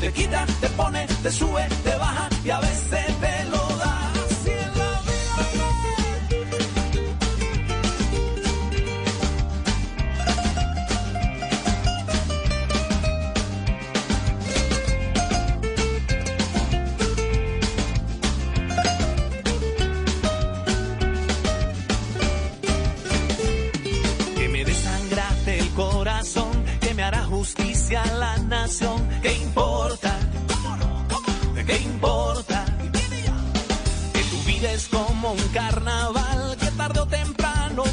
Te quita, te pone, te sube, te baja y a veces te un carnaval, que tarde o temprano.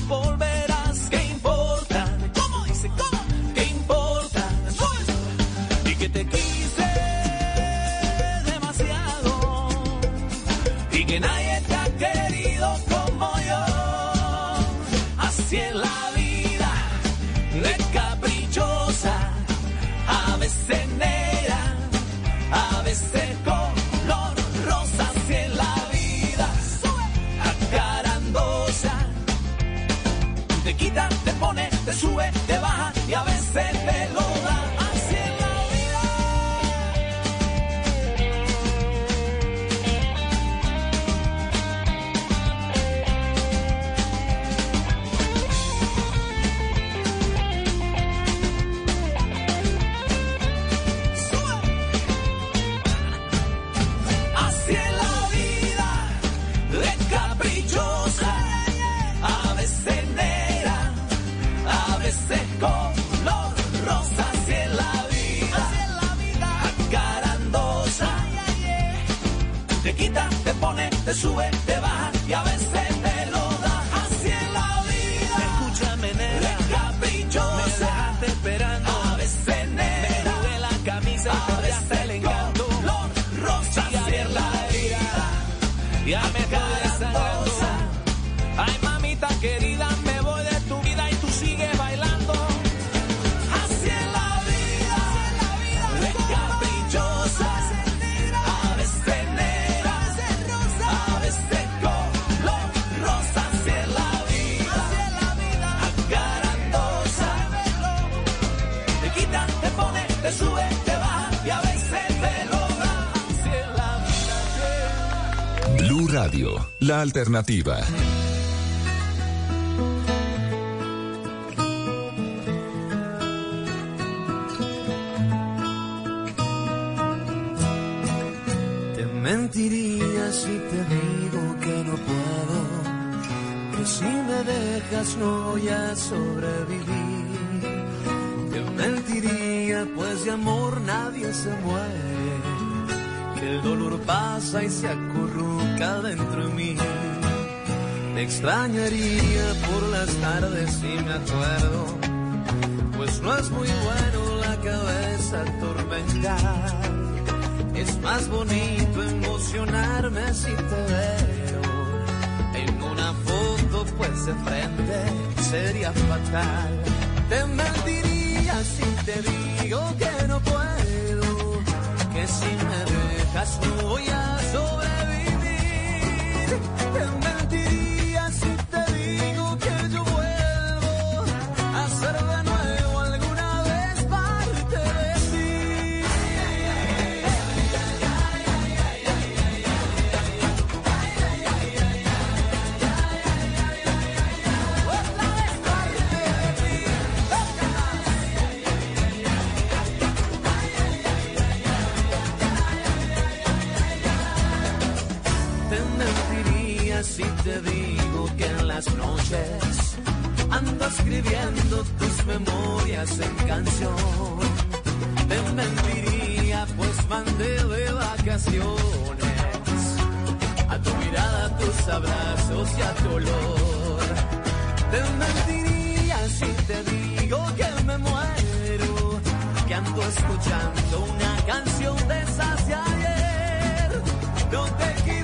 Y a te sube, te baja la alternativa. Te mentiría si te digo que no puedo, que si me dejas no voy a sobrevivir. Te mentiría pues de amor nadie se muere, que el dolor pasa y se acurruca dentro de mí. Te extrañaría por las tardes si me acuerdo, pues no es muy bueno la cabeza atormentar. Es más bonito emocionarme si te veo en una foto, pues de frente sería fatal. Te mentiría si te digo que no puedo, que si me dejas no voy a sobrevivir. te digo que en las noches ando escribiendo tus memorias en canción. Te mentiría, pues mandé de vacaciones a tu mirada, a tus abrazos y a tu olor. Te mentiría si te digo que me muero, que ando escuchando una canción de esas de ayer. No quiero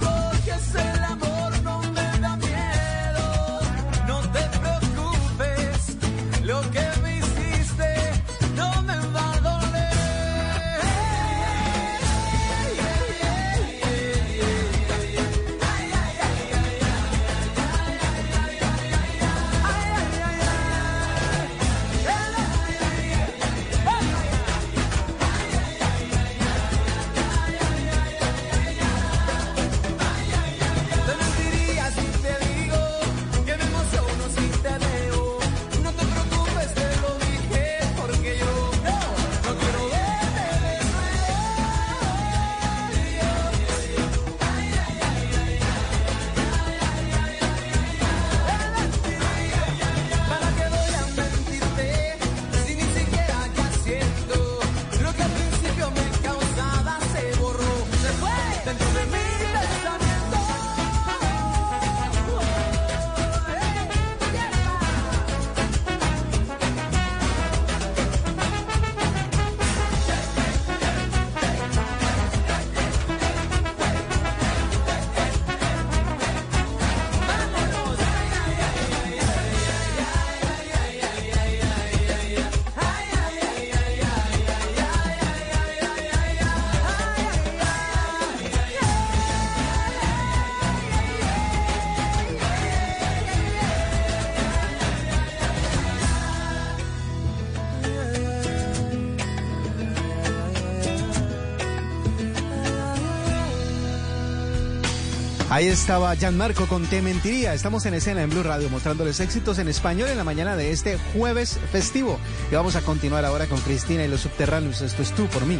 Ahí estaba Gianmarco con Te Mentiría. Estamos en escena en Blue Radio mostrándoles éxitos en español en la mañana de este jueves festivo. Y vamos a continuar ahora con Cristina y los subterráneos. Esto es tú por mí.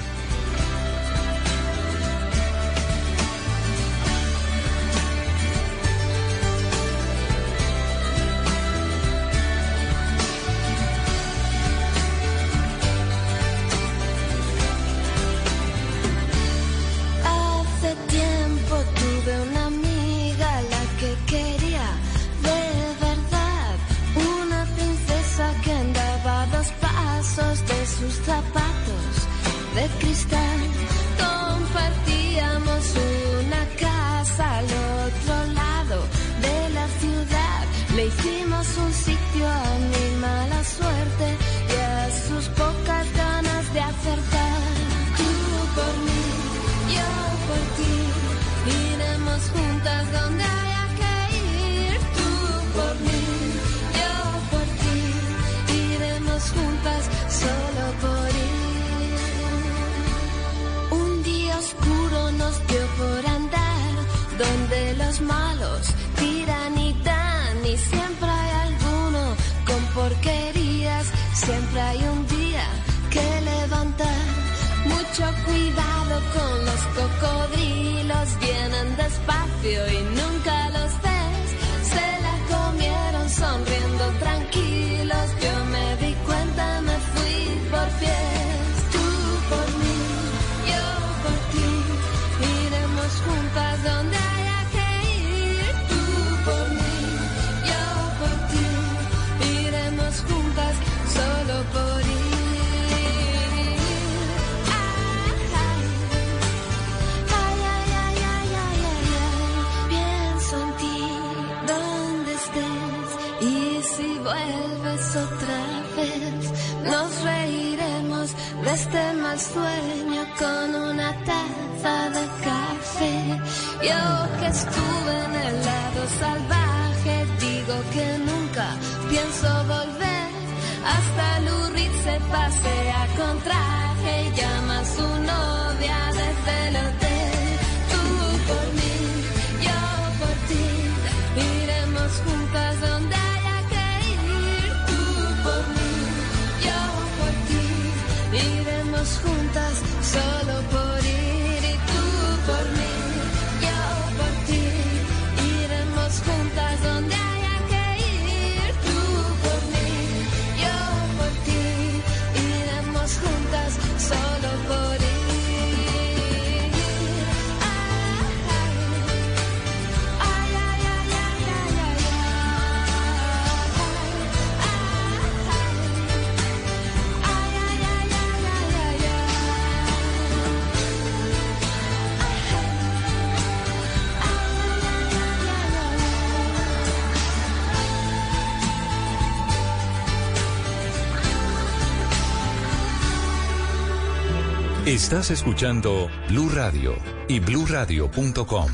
Estás escuchando Blue Radio y bluradio.com.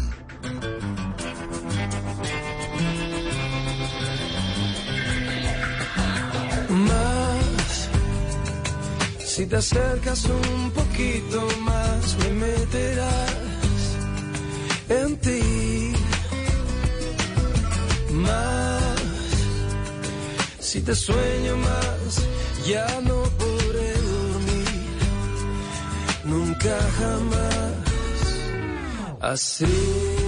Más, si te acercas un poquito más, me meterás en ti. Más, si te sueño más, ya no nunca jamás así.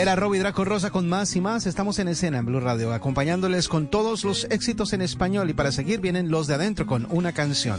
Era Robbie Draco Rosa con más y más. Estamos en escena en Blue Radio, acompañándoles con todos los éxitos en español. Y para seguir vienen los de adentro con una canción.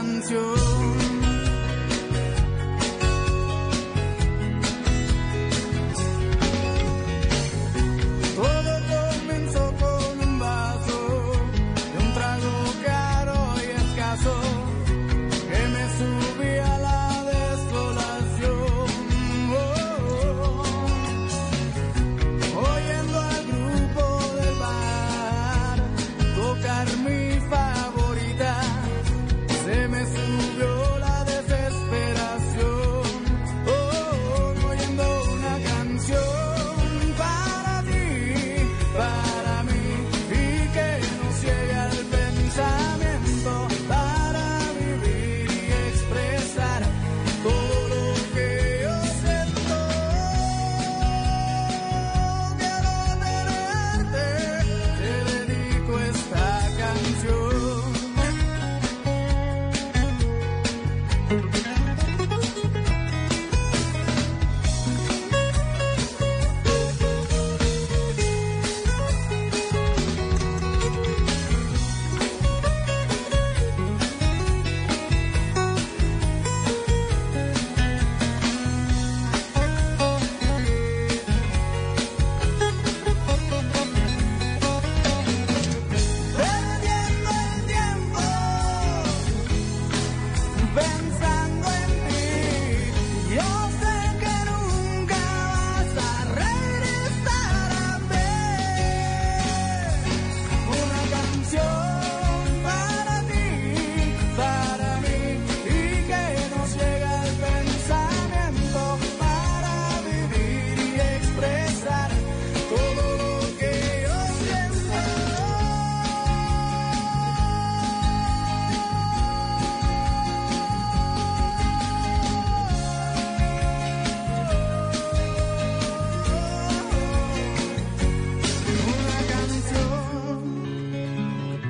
canción.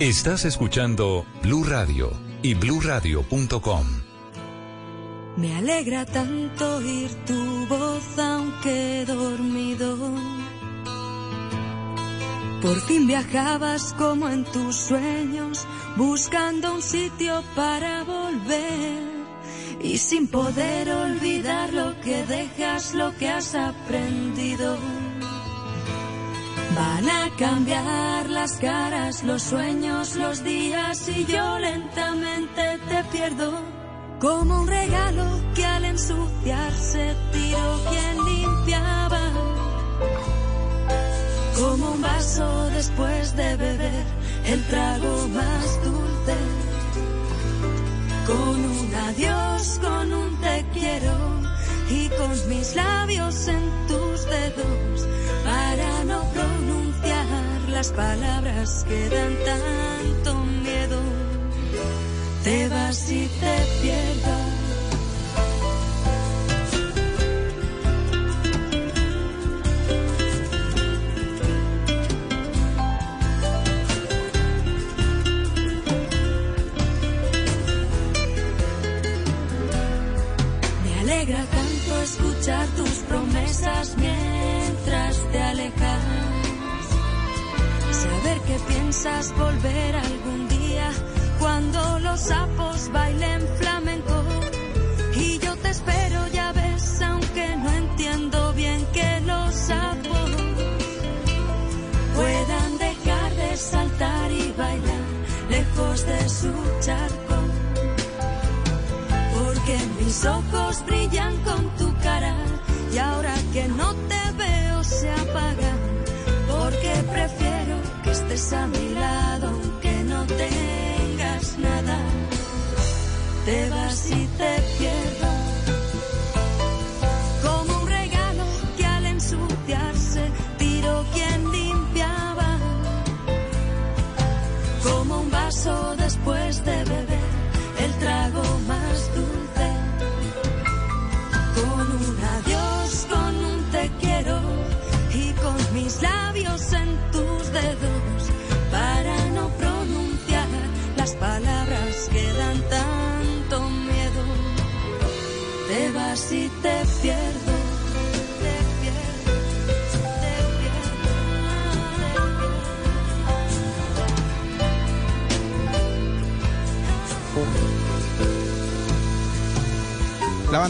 Estás escuchando Blue Radio y bluradio.com. Me alegra tanto oír tu voz aunque dormido. Por fin viajabas como en tus sueños, buscando un sitio para volver. Y sin poder olvidar lo que dejas, lo que has aprendido. Van a cambiar las caras, los sueños, los días y yo lentamente te pierdo. Como un regalo que al ensuciarse tiró quien limpiaba. Como un vaso después de beber el trago más dulce. Con un adiós, con un te quiero y con mis labios en tus dedos las palabras que dan tanto miedo. Te vas y te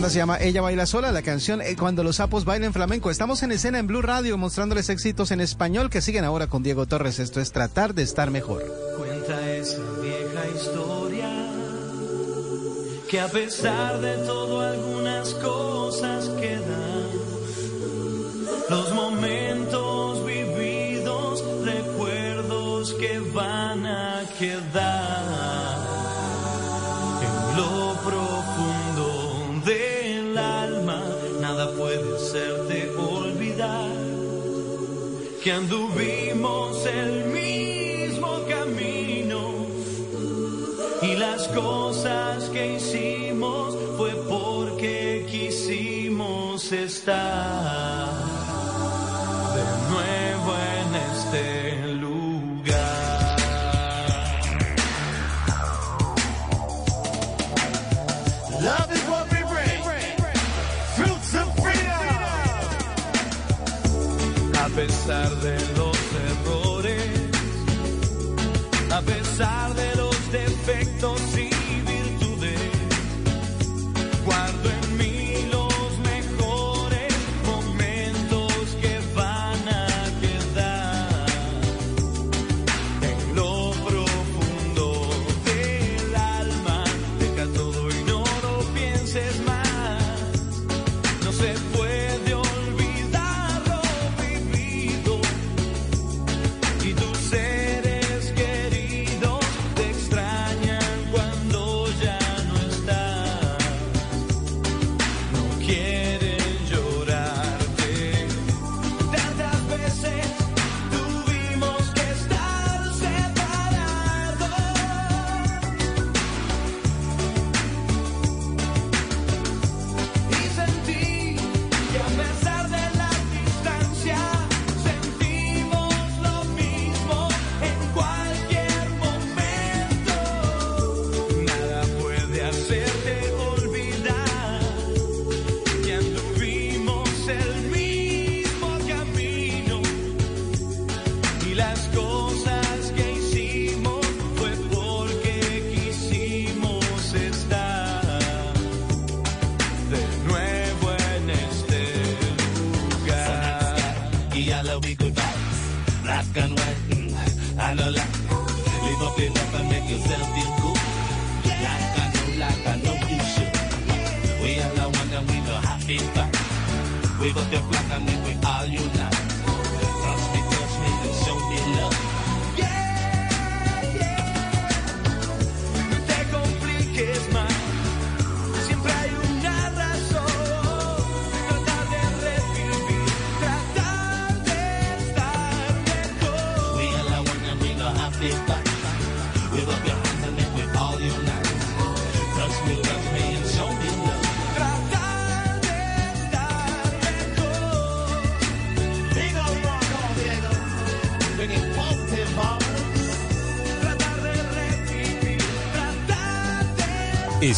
banda se llama Ella Baila Sola, la canción eh, Cuando los sapos bailen flamenco. Estamos en escena en Blue Radio mostrándoles éxitos en español que siguen ahora con Diego Torres. Esto es Tratar de Estar Mejor. Cuenta esa vieja historia que a pesar de todo algunas cosas quedan. Los momentos vividos, recuerdos que van a quedar que anduvimos el mismo camino y las cosas que hicimos fue porque quisimos estar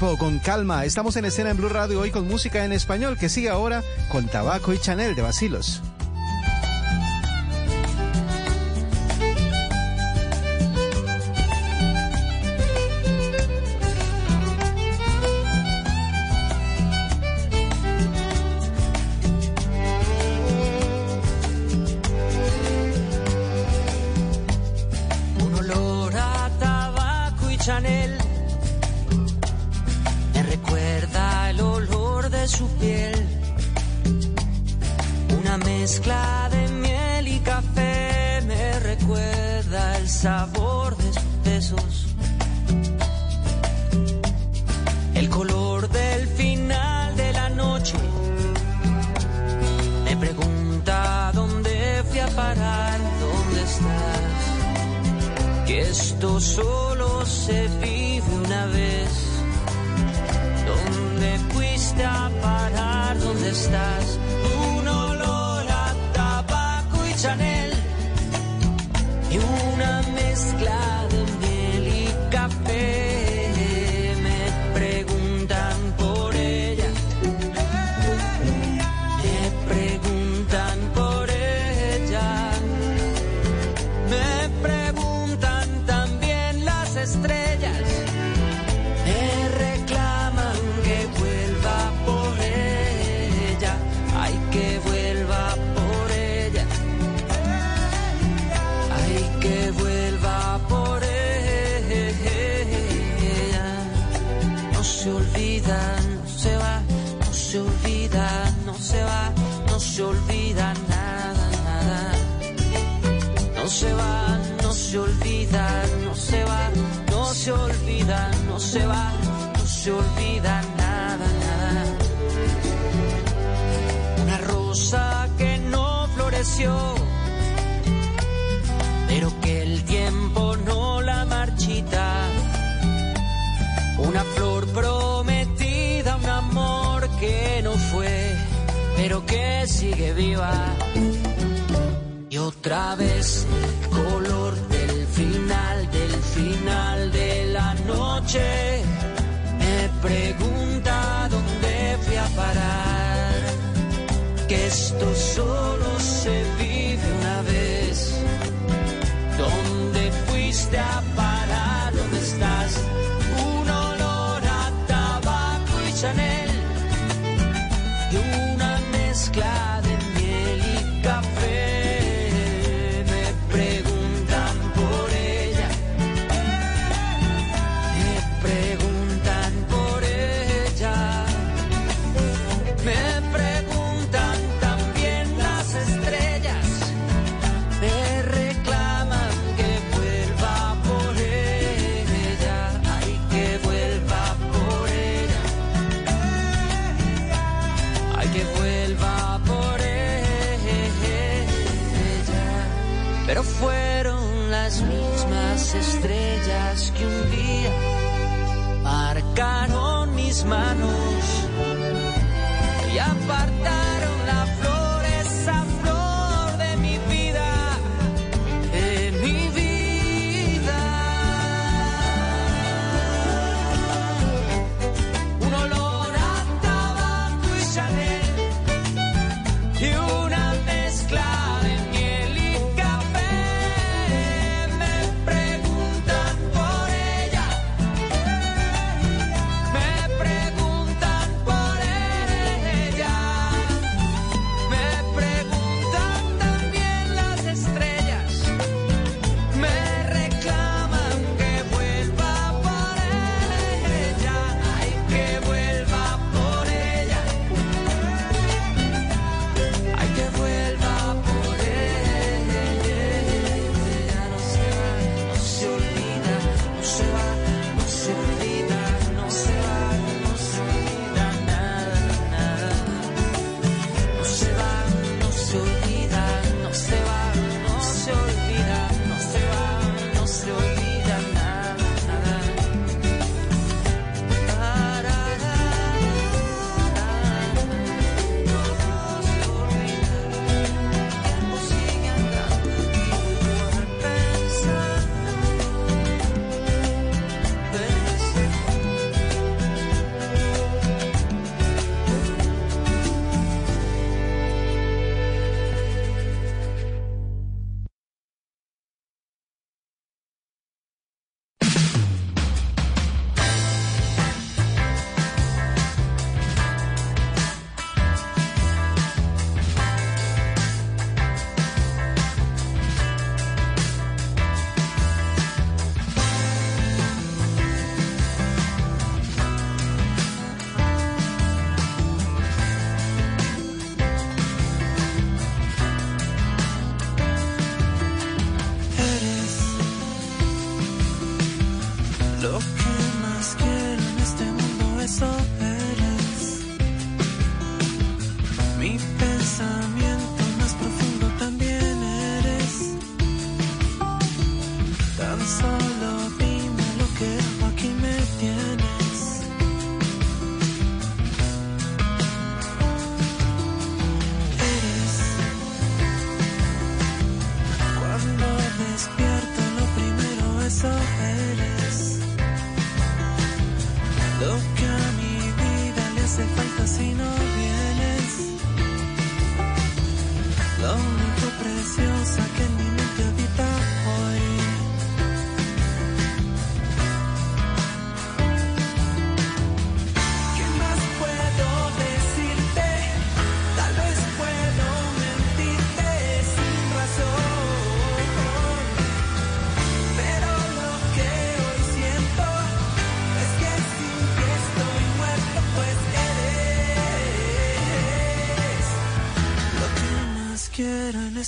Con calma. Estamos en escena en Blue Radio hoy con música en español que sigue ahora con Tabaco y Chanel de Vacilos.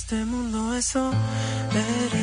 Este mundo, eso eres.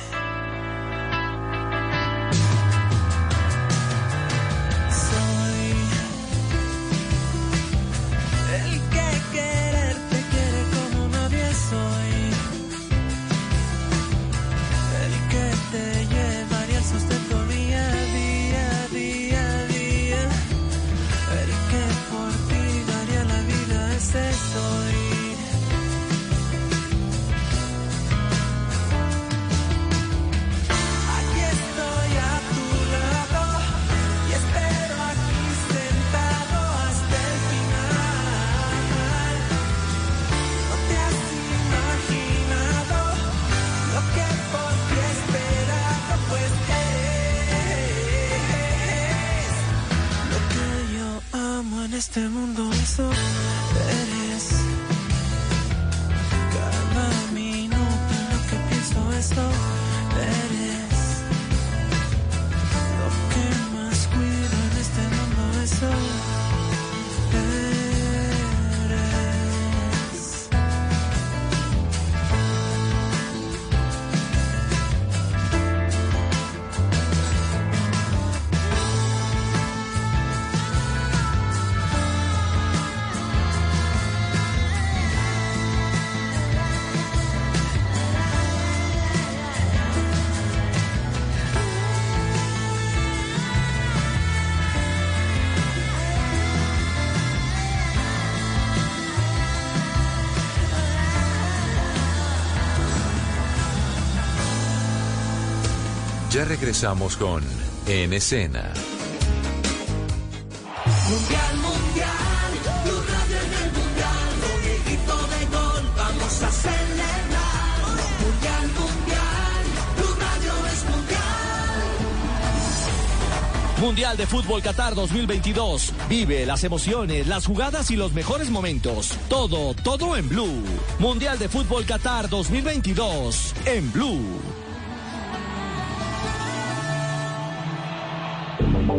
Ya regresamos con En Escena. Mundial, mundial, Blue Radio en el mundial, con el grito de gol vamos a celebrar. Mundial, mundial, Blue Radio es mundial. Mundial de Fútbol Qatar 2022. Vive las emociones, las jugadas y los mejores momentos. Todo, todo en Blue. Mundial de Fútbol Qatar 2022 en Blue.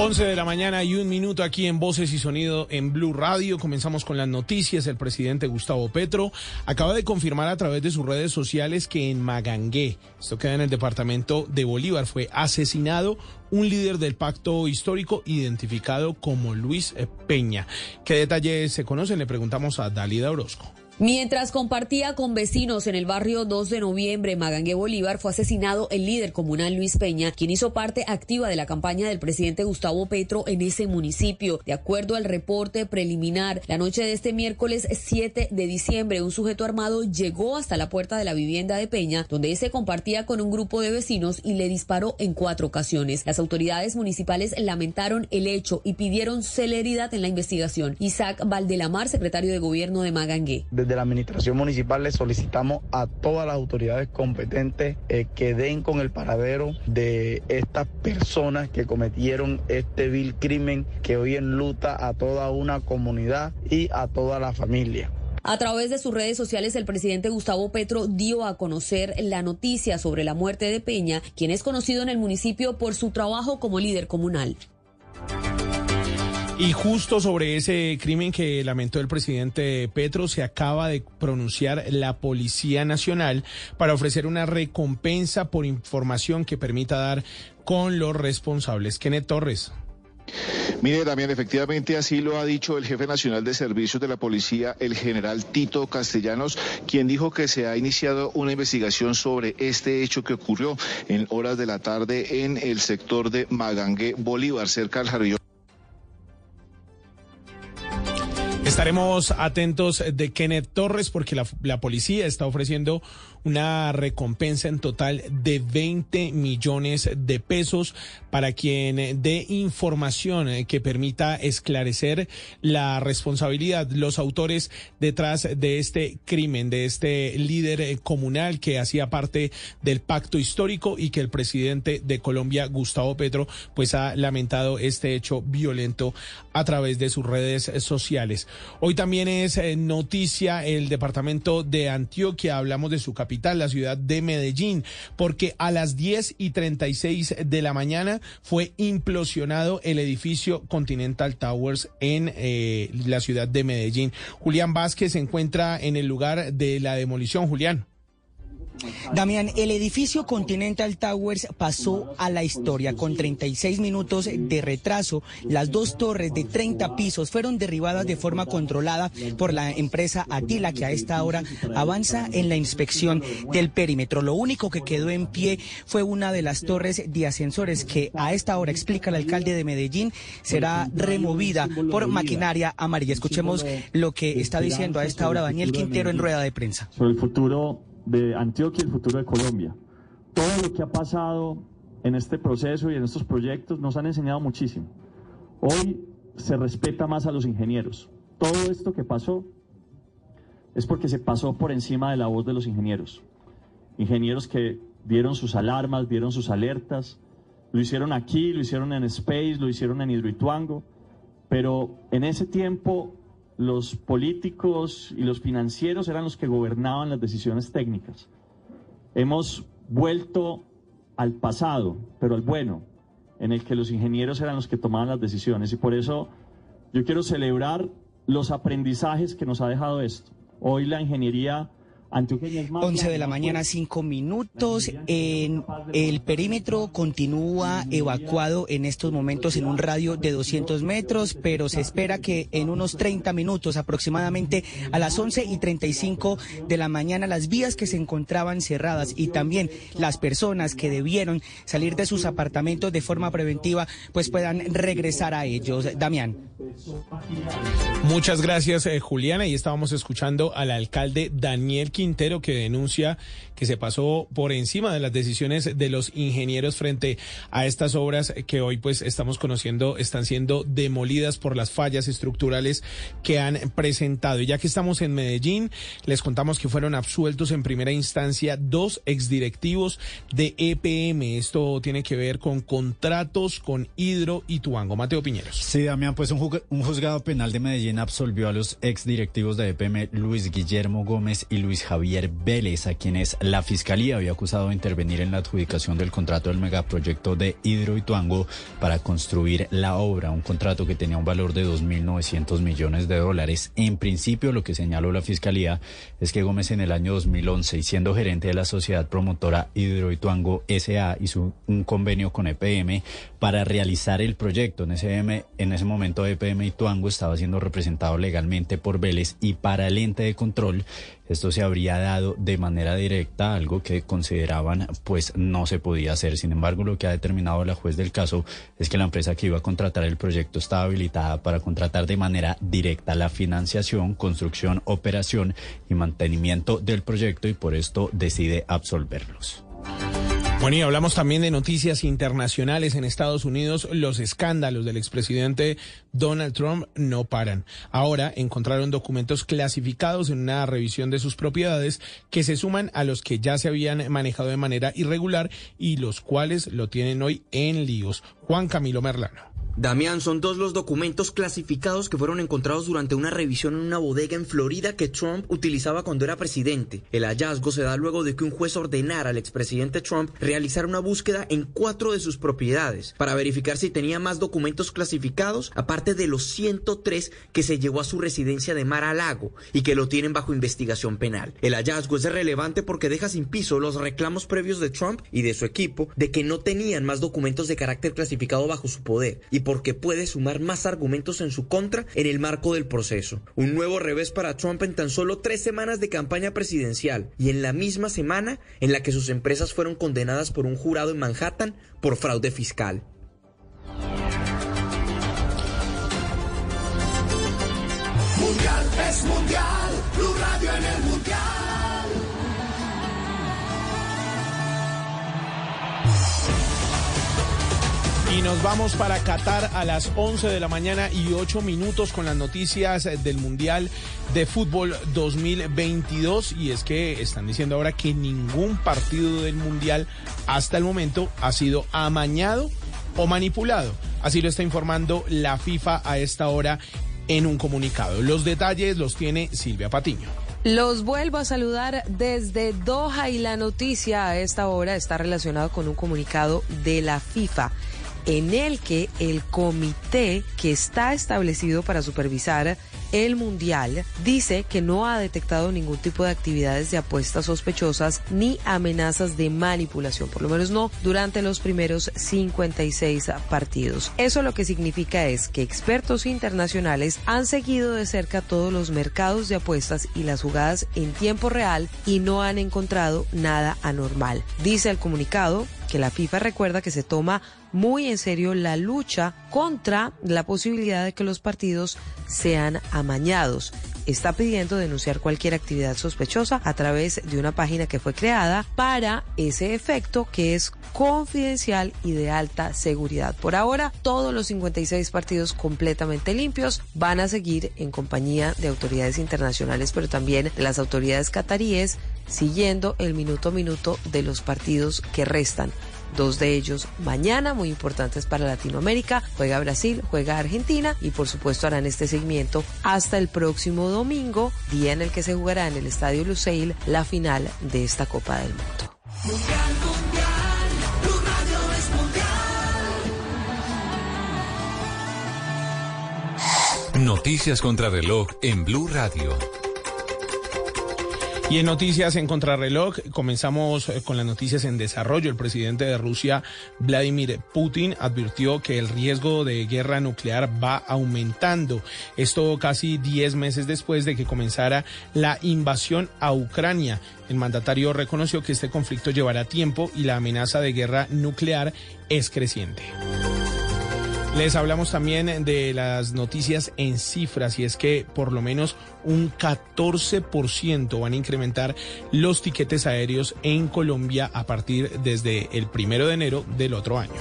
11 de la mañana y un minuto aquí en Voces y Sonido en Blue Radio. Comenzamos con las noticias. El presidente Gustavo Petro acaba de confirmar a través de sus redes sociales que en Magangué, esto queda en el departamento de Bolívar, fue asesinado un líder del pacto histórico identificado como Luis Peña. ¿Qué detalles se conocen? Le preguntamos a Dalida Orozco. Mientras compartía con vecinos en el barrio 2 de noviembre, Magangue Bolívar, fue asesinado el líder comunal Luis Peña, quien hizo parte activa de la campaña del presidente Gustavo Petro en ese municipio. De acuerdo al reporte preliminar, la noche de este miércoles 7 de diciembre, un sujeto armado llegó hasta la puerta de la vivienda de Peña, donde se compartía con un grupo de vecinos y le disparó en cuatro ocasiones. Las autoridades municipales lamentaron el hecho y pidieron celeridad en la investigación. Isaac Valdelamar, secretario de gobierno de Magangue. La administración municipal le solicitamos a todas las autoridades competentes eh, que den con el paradero de estas personas que cometieron este vil crimen que hoy enluta a toda una comunidad y a toda la familia. A través de sus redes sociales, el presidente Gustavo Petro dio a conocer la noticia sobre la muerte de Peña, quien es conocido en el municipio por su trabajo como líder comunal. Y justo sobre ese crimen que lamentó el presidente Petro, se acaba de pronunciar la Policía Nacional para ofrecer una recompensa por información que permita dar con los responsables. Kenneth Torres. Mire, también efectivamente así lo ha dicho el jefe nacional de servicios de la policía, el general Tito Castellanos, quien dijo que se ha iniciado una investigación sobre este hecho que ocurrió en horas de la tarde en el sector de Magangue, Bolívar, cerca del Jarillo. Estaremos atentos de Kenneth Torres porque la, la, policía está ofreciendo una recompensa en total de 20 millones de pesos para quien dé información que permita esclarecer la responsabilidad, los autores detrás de este crimen, de este líder comunal que hacía parte del pacto histórico y que el presidente de Colombia, Gustavo Petro, pues ha lamentado este hecho violento a través de sus redes sociales. Hoy también es eh, noticia el departamento de Antioquia, hablamos de su capital, la ciudad de Medellín, porque a las 10 y 36 de la mañana fue implosionado el edificio Continental Towers en eh, la ciudad de Medellín. Julián Vázquez se encuentra en el lugar de la demolición. Julián. Damián, el edificio Continental Towers pasó a la historia con 36 minutos de retraso. Las dos torres de 30 pisos fueron derribadas de forma controlada por la empresa Atila, que a esta hora avanza en la inspección del perímetro. Lo único que quedó en pie fue una de las torres de ascensores que a esta hora, explica el alcalde de Medellín, será removida por maquinaria amarilla. Escuchemos lo que está diciendo a esta hora Daniel Quintero en rueda de prensa. Sobre el futuro de Antioquia y el futuro de Colombia. Todo lo que ha pasado en este proceso y en estos proyectos nos han enseñado muchísimo. Hoy se respeta más a los ingenieros. Todo esto que pasó es porque se pasó por encima de la voz de los ingenieros. Ingenieros que dieron sus alarmas, dieron sus alertas, lo hicieron aquí, lo hicieron en Space, lo hicieron en Hidroituango, pero en ese tiempo los políticos y los financieros eran los que gobernaban las decisiones técnicas. Hemos vuelto al pasado, pero al bueno, en el que los ingenieros eran los que tomaban las decisiones. Y por eso yo quiero celebrar los aprendizajes que nos ha dejado esto. Hoy la ingeniería 11 de la mañana, 5 minutos. En el perímetro continúa evacuado en estos momentos en un radio de 200 metros, pero se espera que en unos 30 minutos, aproximadamente a las 11 y 35 de la mañana, las vías que se encontraban cerradas y también las personas que debieron salir de sus apartamentos de forma preventiva, pues puedan regresar a ellos. Damián. Muchas gracias, eh, Juliana. Y estábamos escuchando al alcalde Daniel Quintero que denuncia que se pasó por encima de las decisiones de los ingenieros frente a estas obras que hoy pues estamos conociendo están siendo demolidas por las fallas estructurales que han presentado. Y ya que estamos en Medellín, les contamos que fueron absueltos en primera instancia dos exdirectivos de EPM. Esto tiene que ver con contratos con Hidro y Tuango. Mateo Piñeros. Sí, Damián, pues un, un juzgado penal de Medellín absolvió a los exdirectivos de EPM Luis Guillermo Gómez y Luis Javier Vélez, a quienes la Fiscalía había acusado de intervenir en la adjudicación del contrato del megaproyecto de Hidroituango para construir la obra, un contrato que tenía un valor de 2.900 millones de dólares. En principio, lo que señaló la Fiscalía es que Gómez en el año 2011, y siendo gerente de la sociedad promotora Hidroituango SA, hizo un convenio con EPM para realizar el proyecto. En ese, en ese momento EPM Ituango estaba siendo representado legalmente por Vélez y para el ente de control esto se habría dado de manera directa, algo que consideraban pues no se podía hacer. Sin embargo, lo que ha determinado la juez del caso es que la empresa que iba a contratar el proyecto estaba habilitada para contratar de manera directa la financiación, construcción, operación y mantenimiento del proyecto y por esto decide absolverlos. Bueno, y hablamos también de noticias internacionales en Estados Unidos. Los escándalos del expresidente Donald Trump no paran. Ahora encontraron documentos clasificados en una revisión de sus propiedades que se suman a los que ya se habían manejado de manera irregular y los cuales lo tienen hoy en líos. Juan Camilo Merlano. Damián, son dos los documentos clasificados que fueron encontrados durante una revisión en una bodega en Florida que Trump utilizaba cuando era presidente. El hallazgo se da luego de que un juez ordenara al expresidente Trump realizar una búsqueda en cuatro de sus propiedades para verificar si tenía más documentos clasificados, aparte de los 103 que se llevó a su residencia de Mar a Lago y que lo tienen bajo investigación penal. El hallazgo es relevante porque deja sin piso los reclamos previos de Trump y de su equipo de que no tenían más documentos de carácter clasificado bajo su poder y porque puede sumar más argumentos en su contra en el marco del proceso. Un nuevo revés para Trump en tan solo tres semanas de campaña presidencial y en la misma semana en la que sus empresas fueron condenadas por un jurado en Manhattan por fraude fiscal. Mundial es mundial, Blue Radio en el mundial. Y nos vamos para Qatar a las 11 de la mañana y 8 minutos con las noticias del Mundial de Fútbol 2022. Y es que están diciendo ahora que ningún partido del Mundial hasta el momento ha sido amañado o manipulado. Así lo está informando la FIFA a esta hora en un comunicado. Los detalles los tiene Silvia Patiño. Los vuelvo a saludar desde Doha y la noticia a esta hora está relacionada con un comunicado de la FIFA en el que el comité que está establecido para supervisar el Mundial dice que no ha detectado ningún tipo de actividades de apuestas sospechosas ni amenazas de manipulación, por lo menos no durante los primeros 56 partidos. Eso lo que significa es que expertos internacionales han seguido de cerca todos los mercados de apuestas y las jugadas en tiempo real y no han encontrado nada anormal. Dice el comunicado que la FIFA recuerda que se toma muy en serio la lucha contra la posibilidad de que los partidos sean amañados. Está pidiendo denunciar cualquier actividad sospechosa a través de una página que fue creada para ese efecto que es confidencial y de alta seguridad. Por ahora, todos los 56 partidos completamente limpios van a seguir en compañía de autoridades internacionales, pero también de las autoridades cataríes, siguiendo el minuto a minuto de los partidos que restan dos de ellos mañana, muy importantes para Latinoamérica. Juega Brasil, juega Argentina y por supuesto harán este seguimiento hasta el próximo domingo, día en el que se jugará en el Estadio Luceil la final de esta Copa del Mundo. Mundial, mundial, Radio es mundial. Noticias contra reloj en Blue Radio. Y en noticias en contrarreloj, comenzamos eh, con las noticias en desarrollo. El presidente de Rusia, Vladimir Putin, advirtió que el riesgo de guerra nuclear va aumentando. Esto casi 10 meses después de que comenzara la invasión a Ucrania. El mandatario reconoció que este conflicto llevará tiempo y la amenaza de guerra nuclear es creciente. Les hablamos también de las noticias en cifras y es que por lo menos un 14% van a incrementar los tiquetes aéreos en Colombia a partir desde el primero de enero del otro año.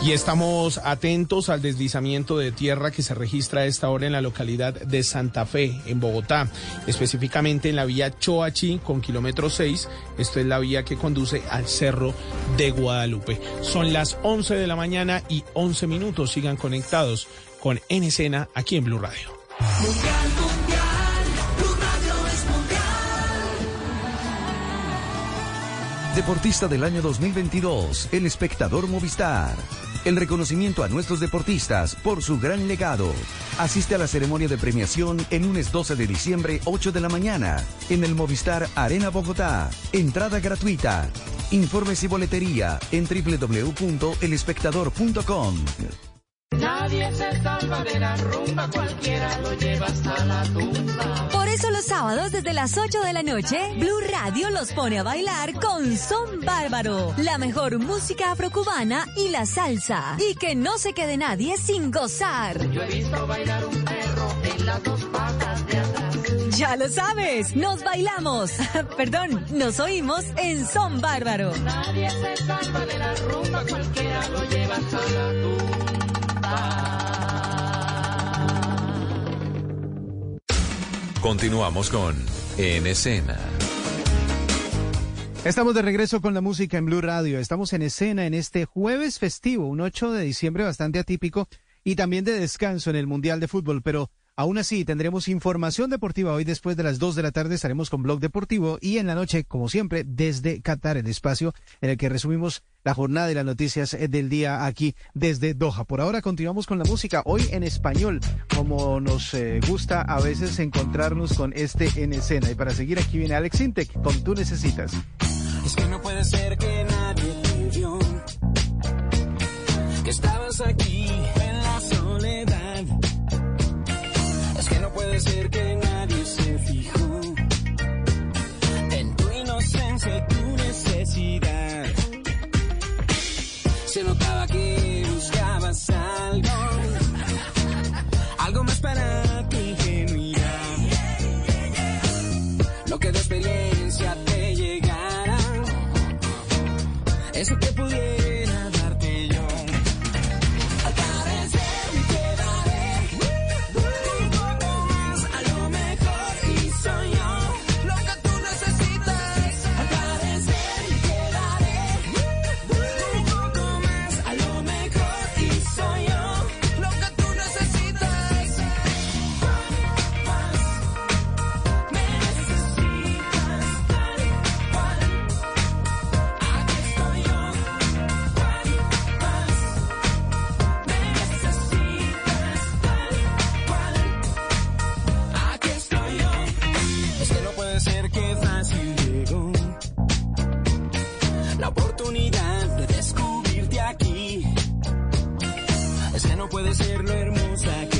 Y estamos atentos al deslizamiento de tierra que se registra a esta hora en la localidad de Santa Fe, en Bogotá, específicamente en la vía Choachi con kilómetro 6. Esto es la vía que conduce al Cerro de Guadalupe. Son las 11 de la mañana y 11 minutos. Sigan conectados con En Escena aquí en Blue Radio. Mundial, mundial, Blue Radio es mundial. Deportista del año 2022, el espectador Movistar. El reconocimiento a nuestros deportistas por su gran legado. Asiste a la ceremonia de premiación el lunes 12 de diciembre, 8 de la mañana, en el Movistar Arena Bogotá. Entrada gratuita. Informes y boletería en www.elespectador.com. Nadie se salva de la rumba, cualquiera lo lleva hasta la tumba. Por eso los sábados desde las 8 de la noche, Blue Radio los pone a bailar con Son Bárbaro, la mejor música afrocubana y la salsa. Y que no se quede nadie sin gozar. Yo he visto bailar un perro en las dos patas de atrás. Ya lo sabes, nos bailamos, perdón, nos oímos en Son Bárbaro. Nadie se salva de la rumba, cualquiera lo lleva hasta la Continuamos con En Escena. Estamos de regreso con la música en Blue Radio. Estamos en escena en este jueves festivo, un 8 de diciembre bastante atípico y también de descanso en el Mundial de Fútbol, pero aún así tendremos información deportiva hoy después de las 2 de la tarde estaremos con Blog Deportivo y en la noche, como siempre, desde Qatar, el espacio en el que resumimos la jornada y las noticias del día aquí desde Doha. Por ahora continuamos con la música, hoy en español, como nos eh, gusta a veces encontrarnos con este en escena. Y para seguir aquí viene Alex Intec con Tú Necesitas. Es que no puede ser que nadie te vio. Que estabas aquí algo, algo más para tu ingenuidad. Lo que de experiencia te llegara, eso que pudiera de descubrirte aquí. Es que no puede ser lo hermosa que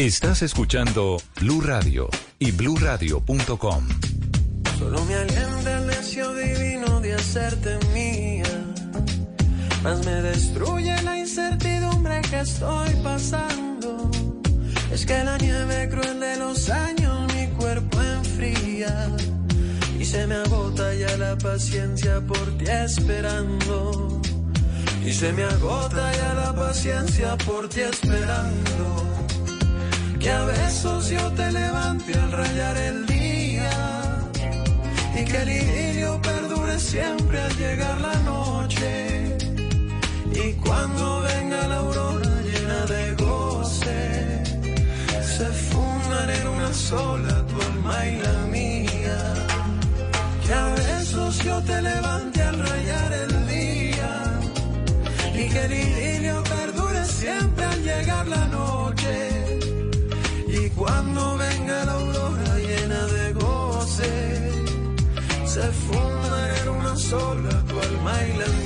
Estás escuchando Blue Radio y bluradio.com. Solo me alienta el deseo divino de hacerte mía. Más me destruye la incertidumbre que estoy pasando. Es que la nieve cruel de los años mi cuerpo enfría. Y se me agota ya la paciencia por ti esperando. Y se me agota ya la paciencia por ti esperando. Que a besos yo te levante al rayar el día. Y que el idilio perdure siempre al llegar la noche. Y cuando venga la aurora llena de goce se fundan en una sola tu alma y la mía. Que a besos yo te levante al rayar el día. Y que el idilio perdure siempre al llegar la noche. una era una sola, tu alma y la mía.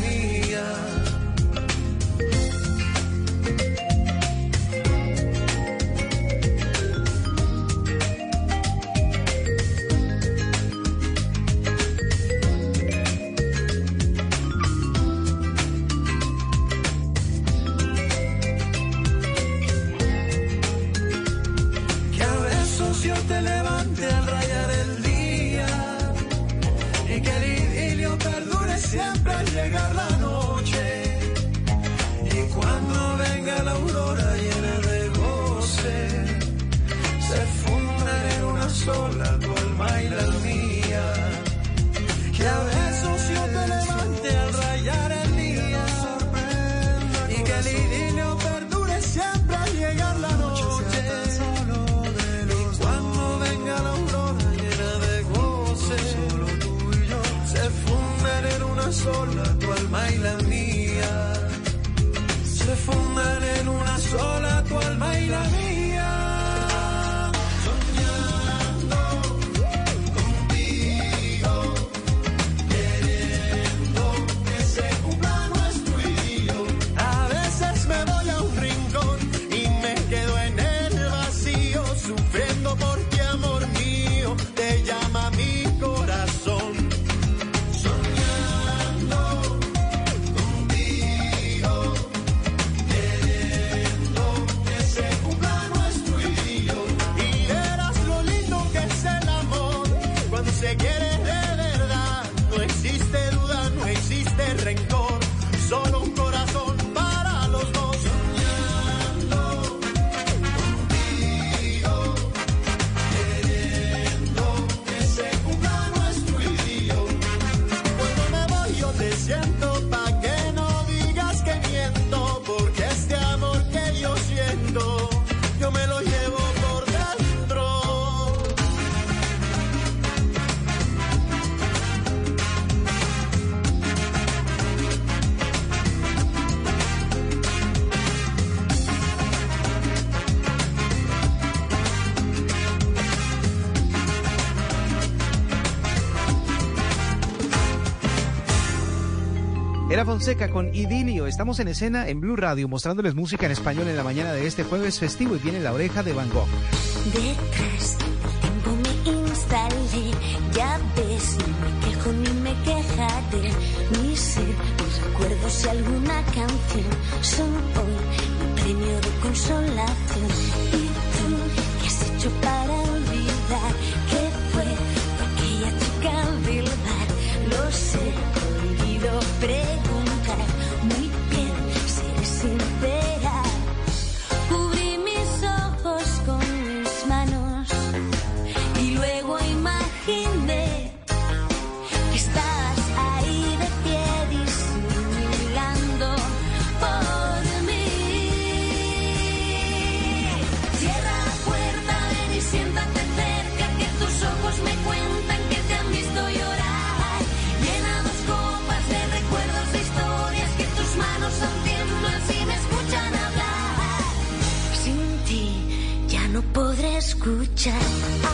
Fonseca con Idilio. Estamos en escena en Blue Radio mostrándoles música en español en la mañana de este jueves festivo y viene la oreja de Van Gogh. Detrás tengo me instalé, ya ves, no me quejo ni me quejaré. Mi ser, mis recuerdos y alguna canción son hoy mi premio de consolación. Jack.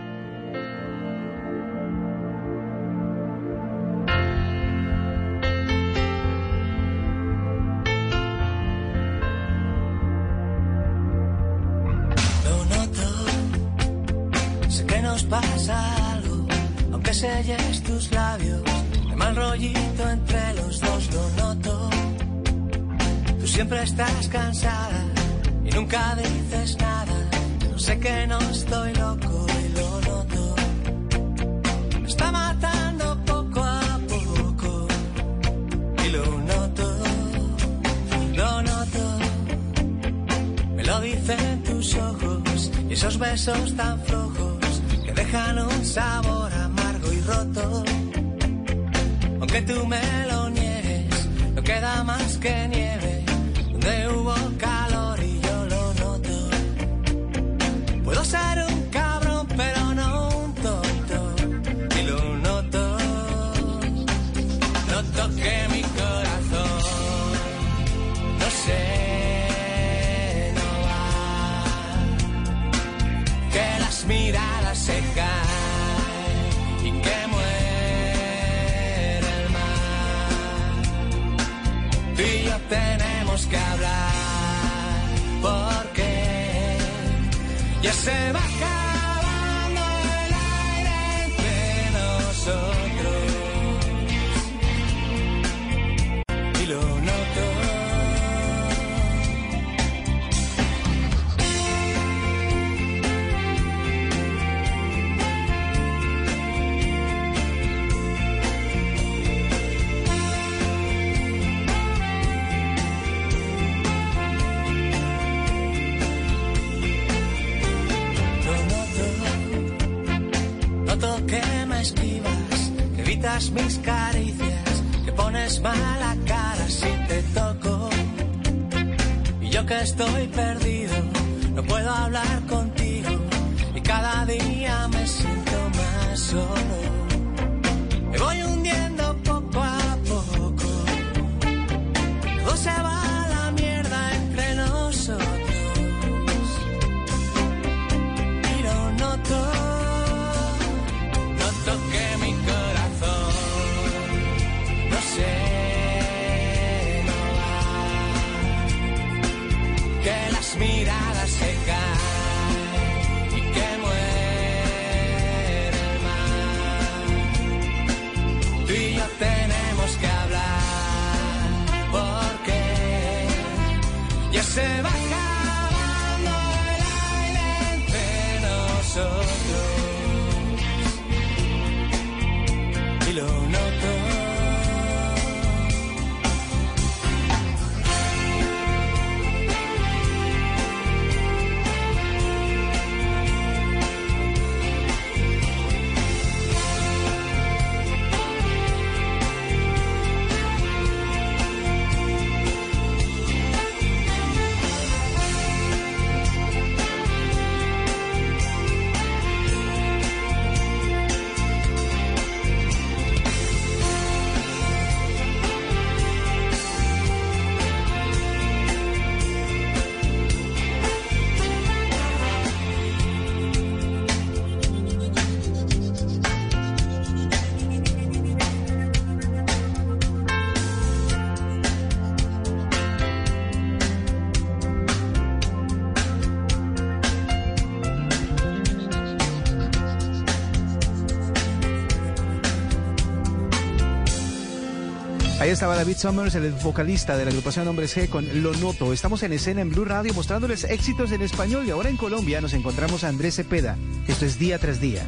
Estaba David Summers, el vocalista de la agrupación Hombres G con Lo Noto. Estamos en escena en Blue Radio mostrándoles éxitos en español y ahora en Colombia nos encontramos a Andrés Cepeda. Esto es día tras día.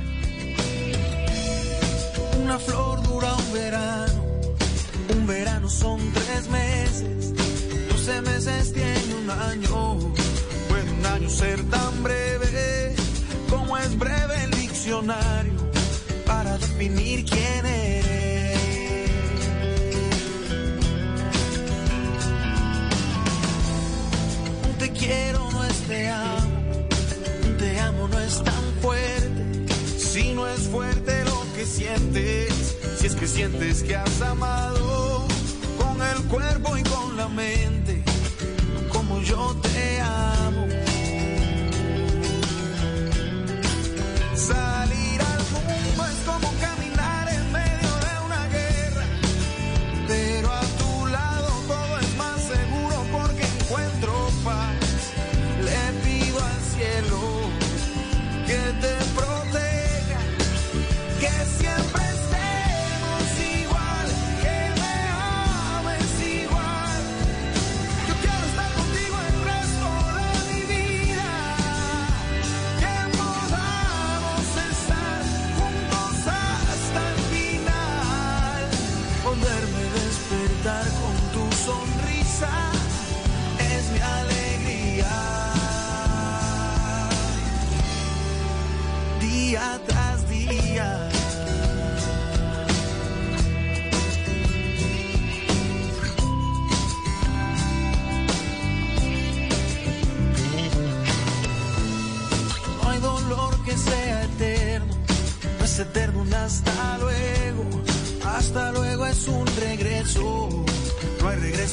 si es que sientes que has amado con el cuerpo y con la mente.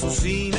passos sim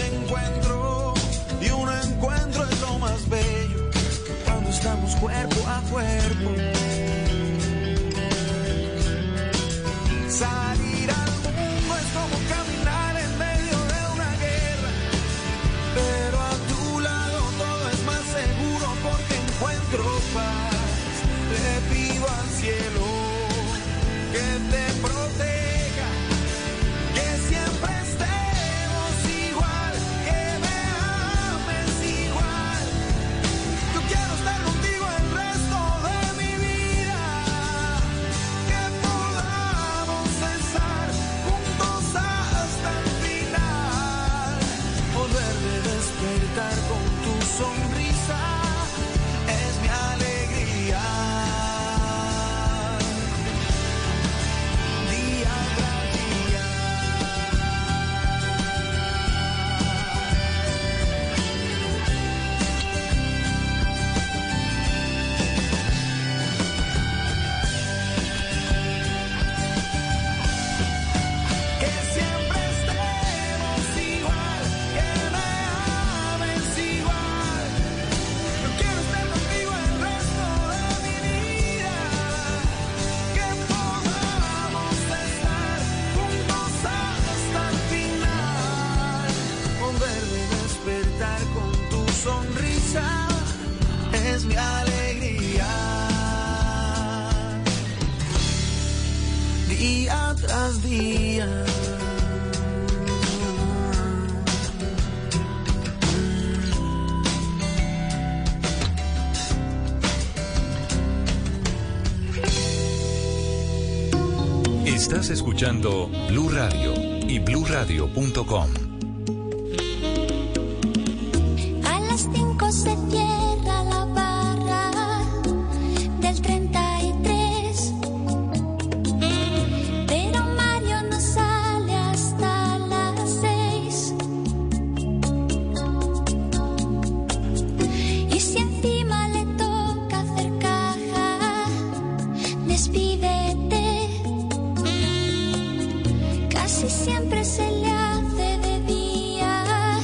casi siempre se le hace de día,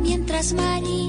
mientras María.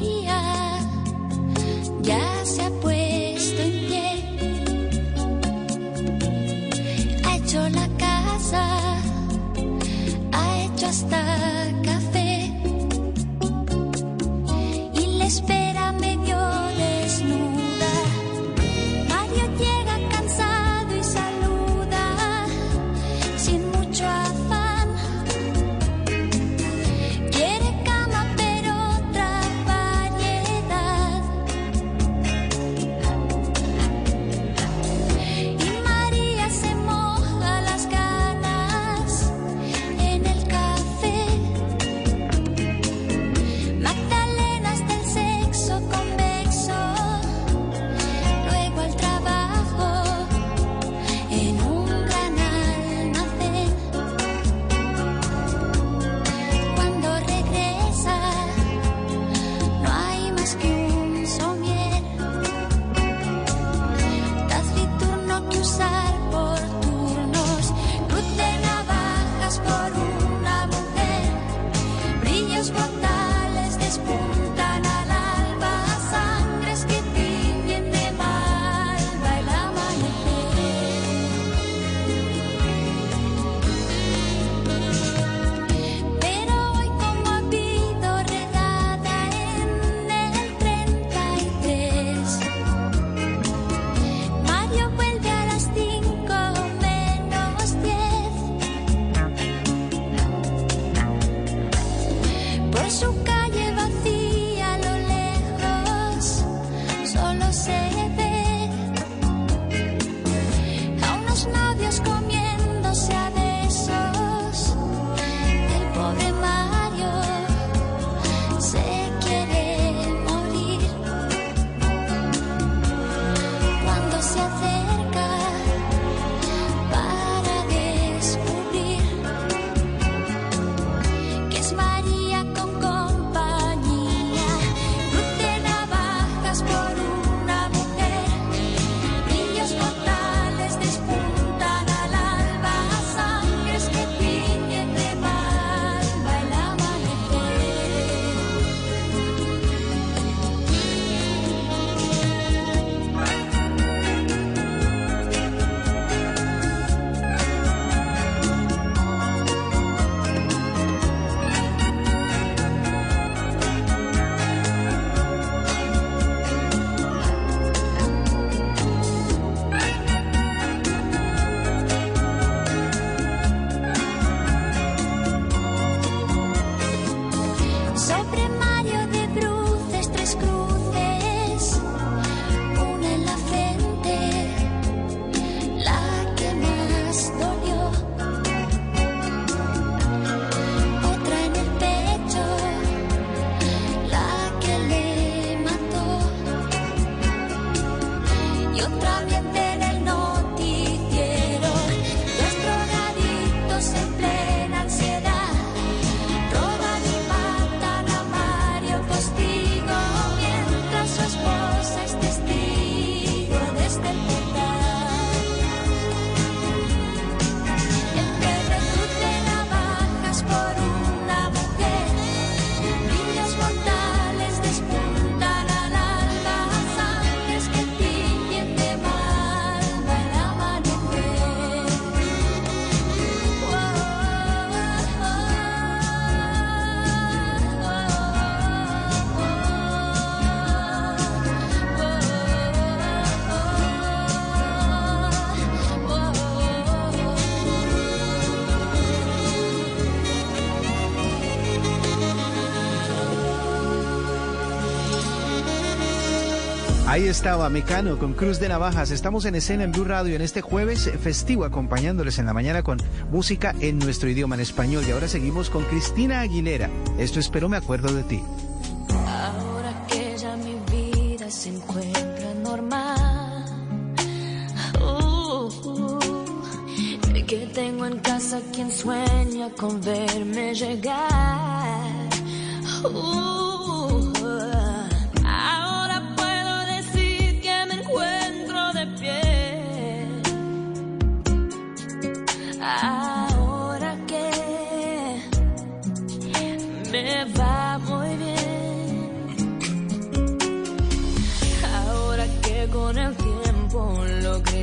estaba Mecano con Cruz de Navajas. Estamos en escena en Blue Radio en este jueves festivo acompañándoles en la mañana con música en nuestro idioma en español. Y ahora seguimos con Cristina Aguilera. Esto espero me acuerdo de ti.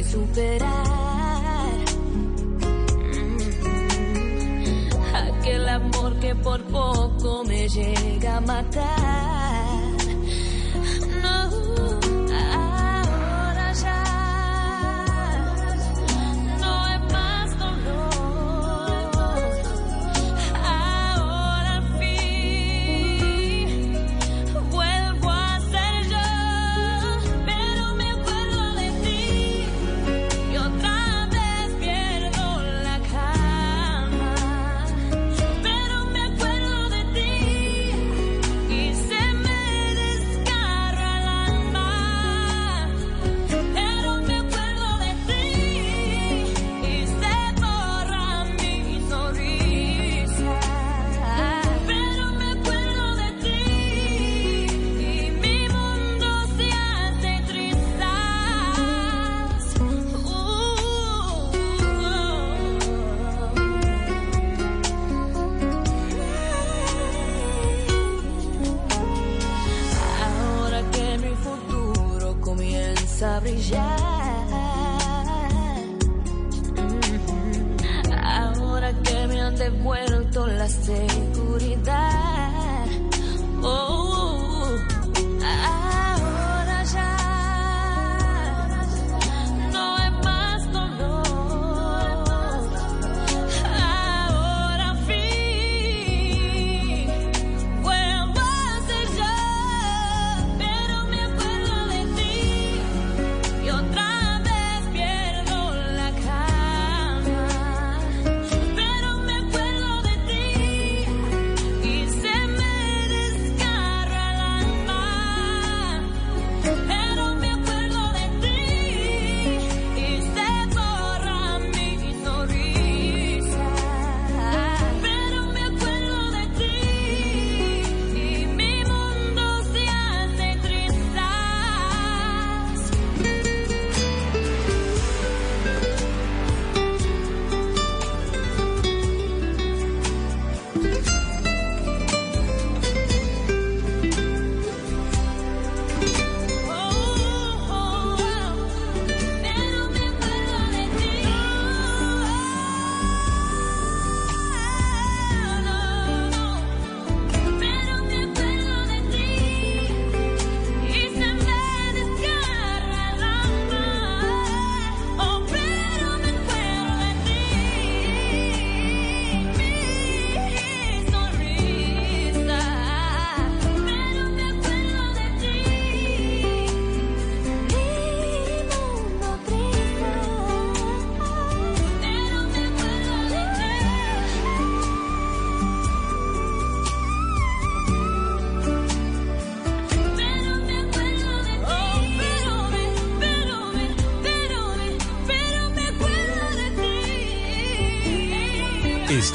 superar. Mm. Aquel amor que por poco me llega a matar.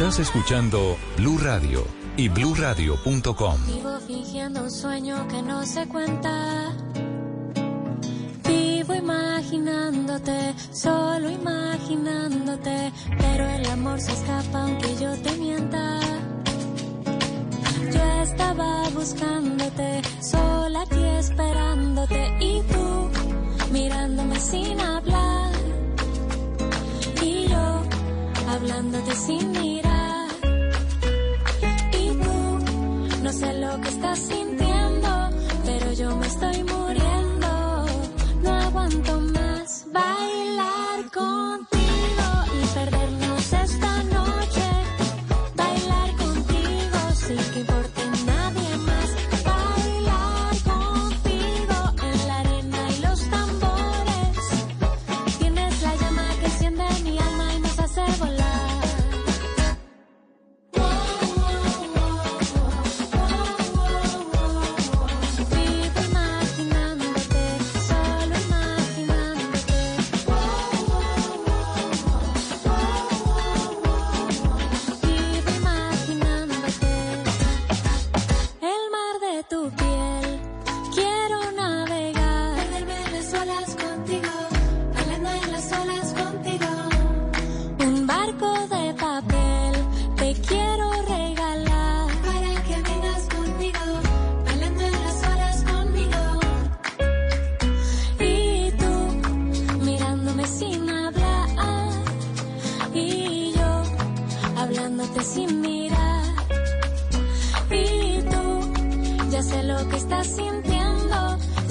Estás escuchando Blue Radio y BlueRadio.com. Vivo fingiendo un sueño que no se cuenta. Vivo imaginándote, solo imaginándote, pero el amor se escapa aunque yo te mienta. Yo estaba buscándote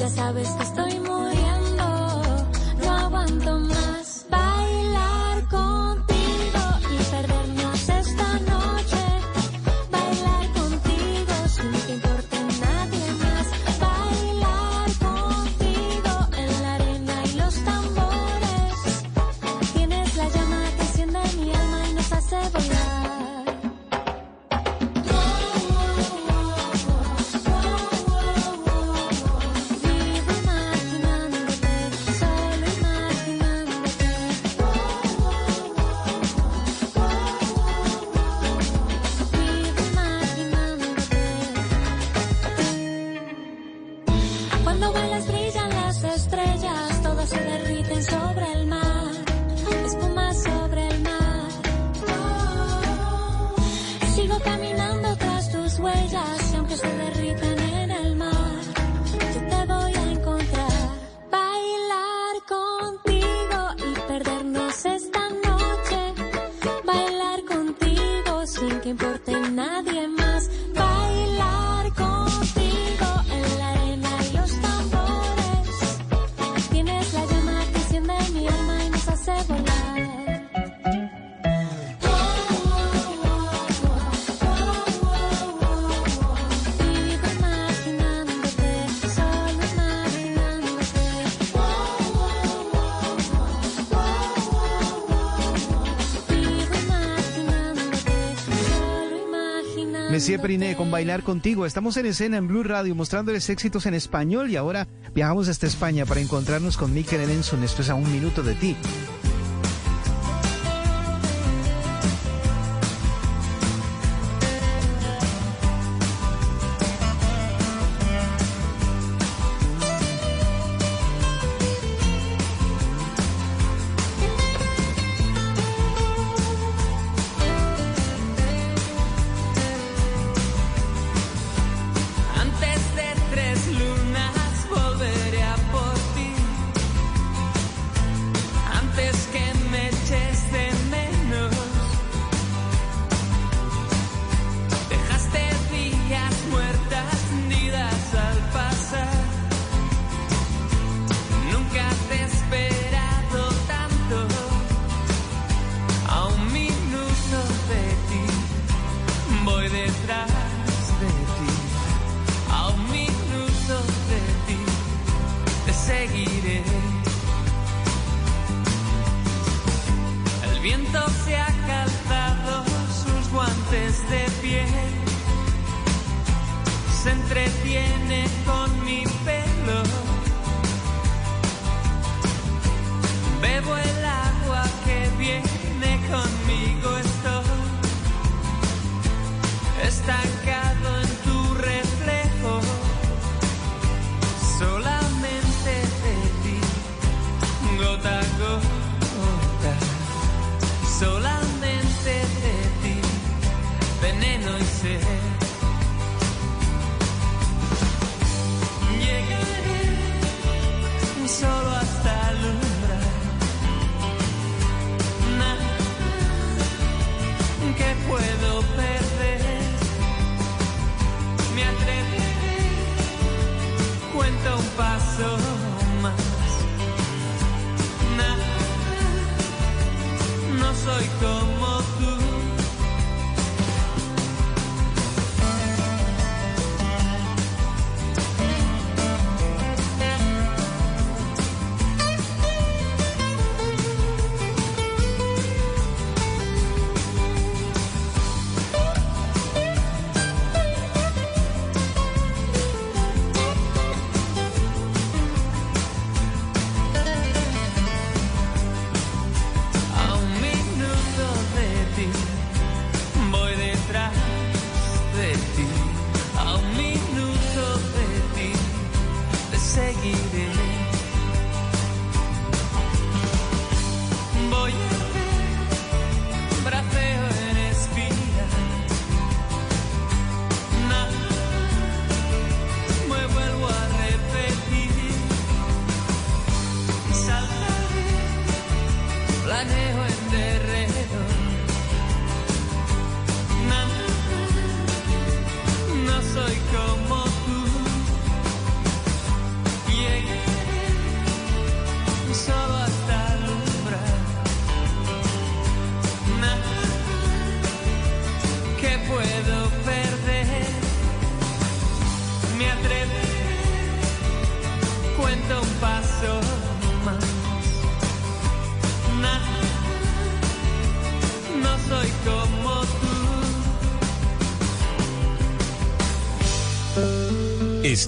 Ya sabes que estoy muriendo, no aguanto más. Gracias, Periné, con Bailar Contigo. Estamos en escena en Blue Radio mostrándoles éxitos en español y ahora viajamos hasta España para encontrarnos con Mikel Erenson. Esto es a un minuto de ti.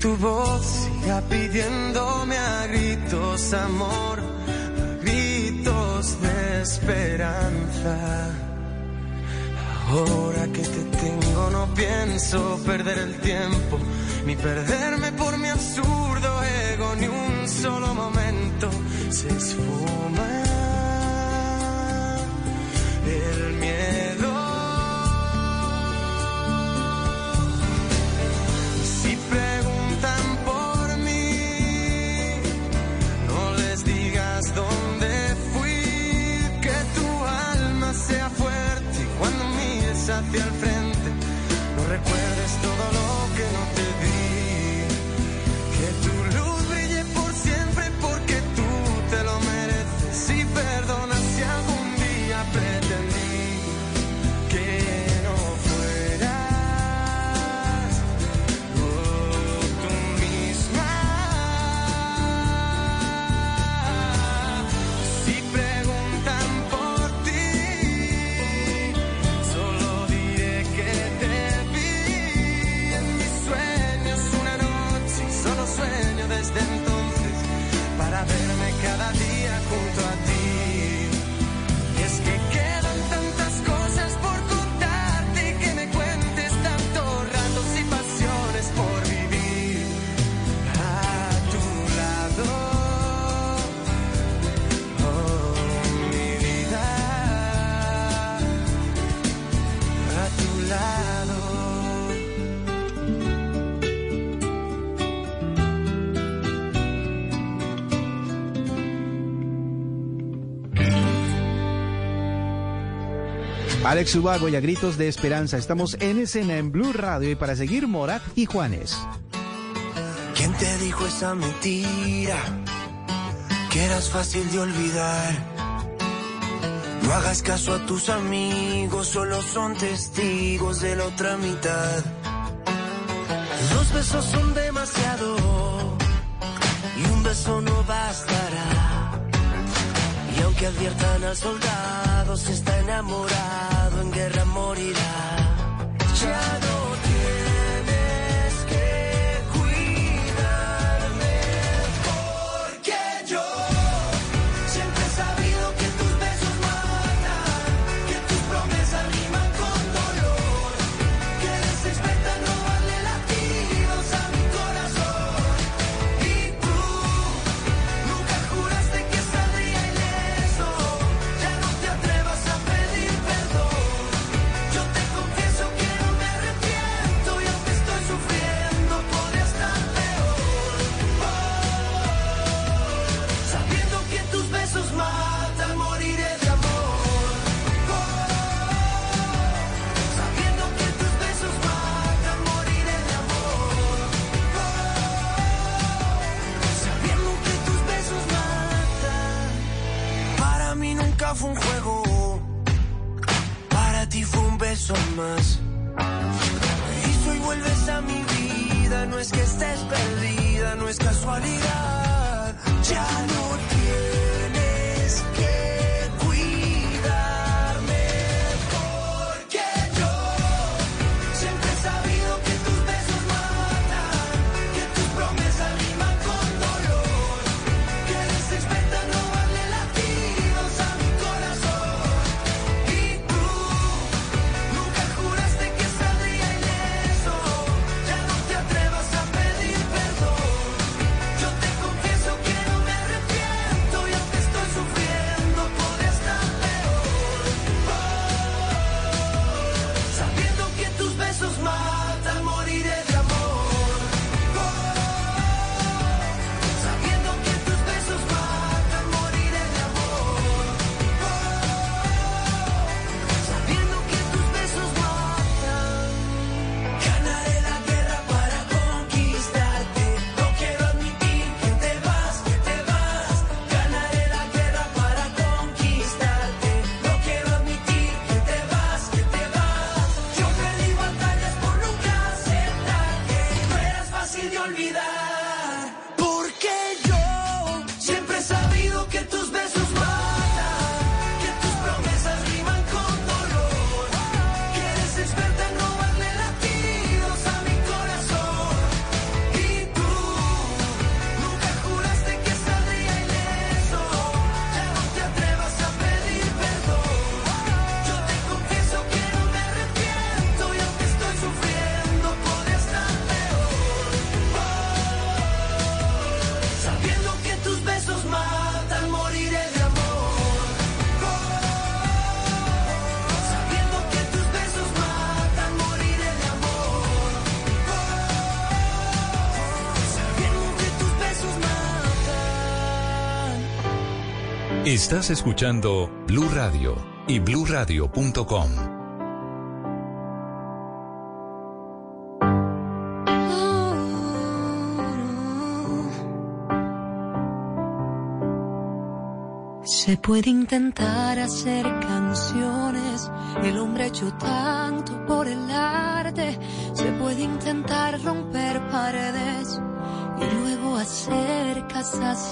Tu voz siga pidiéndome a gritos amor, a gritos de esperanza. Ahora que te tengo no pienso perder el tiempo, ni perderme por mi absurdo ego, ni un solo momento se esfuma Alex Ubago y a gritos de esperanza. Estamos en escena en Blue Radio y para seguir Morat y Juanes. ¿Quién te dijo esa mentira? Que eras fácil de olvidar. No hagas caso a tus amigos, solo son testigos de la otra mitad. Dos besos son demasiado y un beso no bastará. Y aunque adviertan al soldado, si está enamorado, Estás escuchando Blue Radio y bluradio.com. Se puede intentar hacer canciones, el hombre hecho tanto por el arte, se puede intentar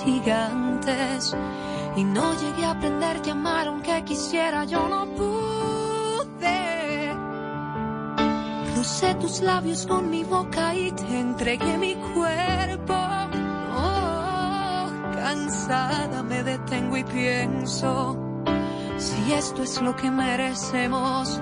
gigantes y no llegué a aprender a amar aunque quisiera yo no pude. Crucé tus labios con mi boca y te entregué mi cuerpo. Oh, cansada me detengo y pienso si esto es lo que merecemos.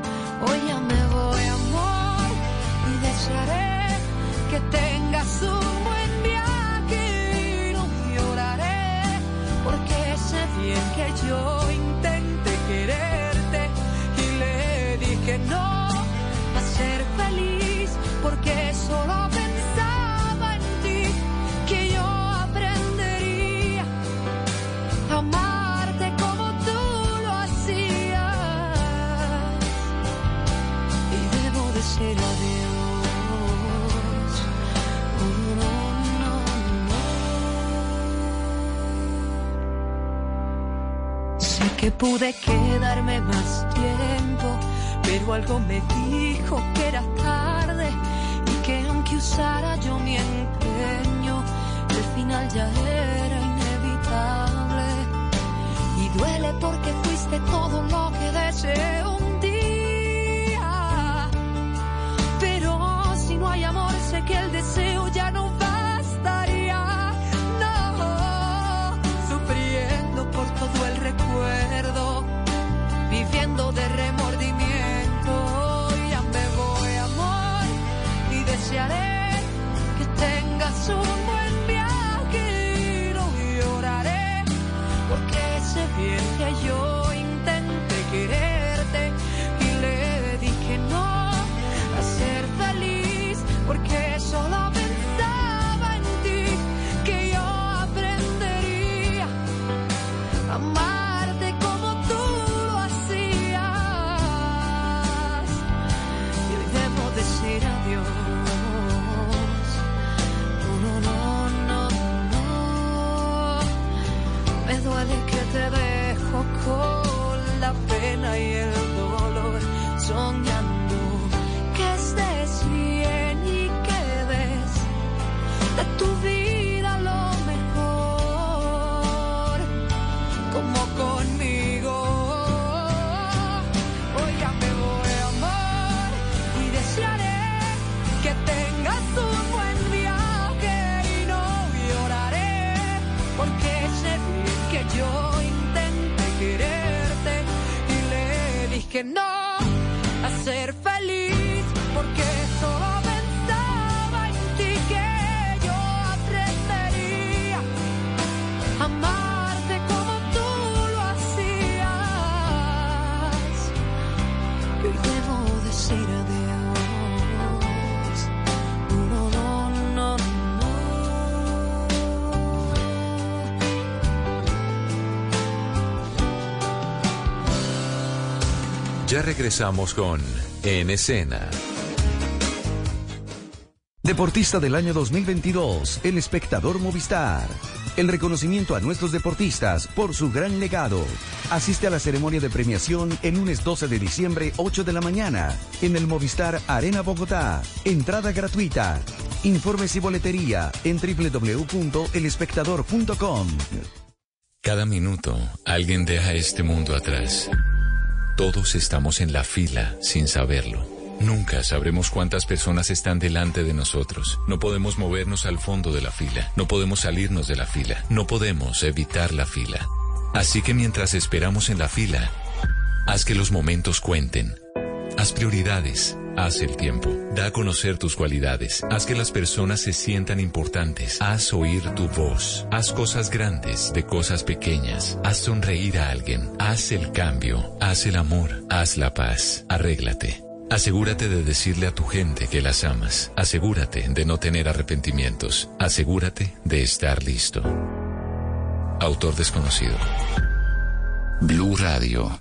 algo. Regresamos con En Escena. Deportista del año 2022, el espectador Movistar. El reconocimiento a nuestros deportistas por su gran legado. Asiste a la ceremonia de premiación el lunes 12 de diciembre, 8 de la mañana, en el Movistar Arena Bogotá. Entrada gratuita. Informes y boletería en www.elespectador.com. Cada minuto, alguien deja este mundo atrás. Todos estamos en la fila sin saberlo. Nunca sabremos cuántas personas están delante de nosotros. No podemos movernos al fondo de la fila. No podemos salirnos de la fila. No podemos evitar la fila. Así que mientras esperamos en la fila, haz que los momentos cuenten. Haz prioridades. Haz el tiempo. Da a conocer tus cualidades. Haz que las personas se sientan importantes. Haz oír tu voz. Haz cosas grandes de cosas pequeñas. Haz sonreír a alguien. Haz el cambio. Haz el amor. Haz la paz. Arréglate. Asegúrate de decirle a tu gente que las amas. Asegúrate de no tener arrepentimientos. Asegúrate de estar listo. Autor desconocido. Blue Radio.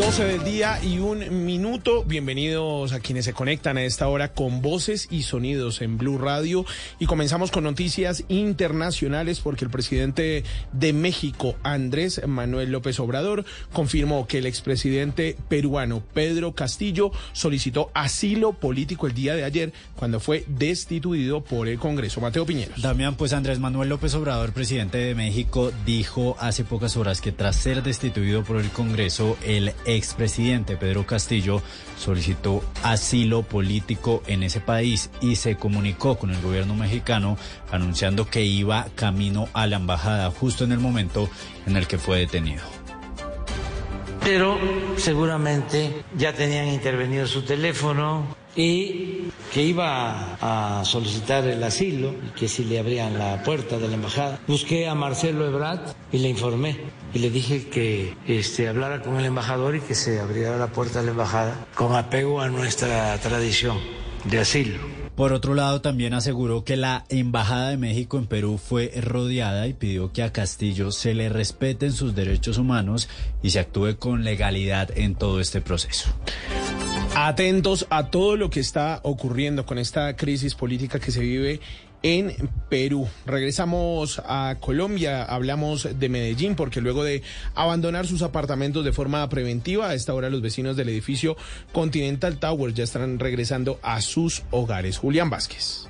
12 del día y un minuto. Bienvenidos a quienes se conectan a esta hora con voces y sonidos en Blue Radio. Y comenzamos con noticias internacionales porque el presidente de México, Andrés Manuel López Obrador, confirmó que el expresidente peruano Pedro Castillo solicitó asilo político el día de ayer cuando fue destituido por el Congreso. Mateo Piñeros. Damián, pues Andrés Manuel López Obrador, presidente de México, dijo hace pocas horas que tras ser destituido por el Congreso, el expresidente Pedro Castillo solicitó asilo político en ese país y se comunicó con el gobierno mexicano anunciando que iba camino a la embajada justo en el momento en el que fue detenido. Pero seguramente ya tenían intervenido su teléfono y que iba a solicitar el asilo y que si le abrían la puerta de la embajada. Busqué a Marcelo Ebrard y le informé y le dije que este, hablara con el embajador y que se abriera la puerta de la embajada con apego a nuestra tradición de asilo. Por otro lado, también aseguró que la Embajada de México en Perú fue rodeada y pidió que a Castillo se le respeten sus derechos humanos y se actúe con legalidad en todo este proceso. Atentos a todo lo que está ocurriendo con esta crisis política que se vive en Perú. Regresamos a Colombia, hablamos de Medellín, porque luego de abandonar sus apartamentos de forma preventiva, a esta hora los vecinos del edificio Continental Tower ya están regresando a sus hogares. Julián Vázquez.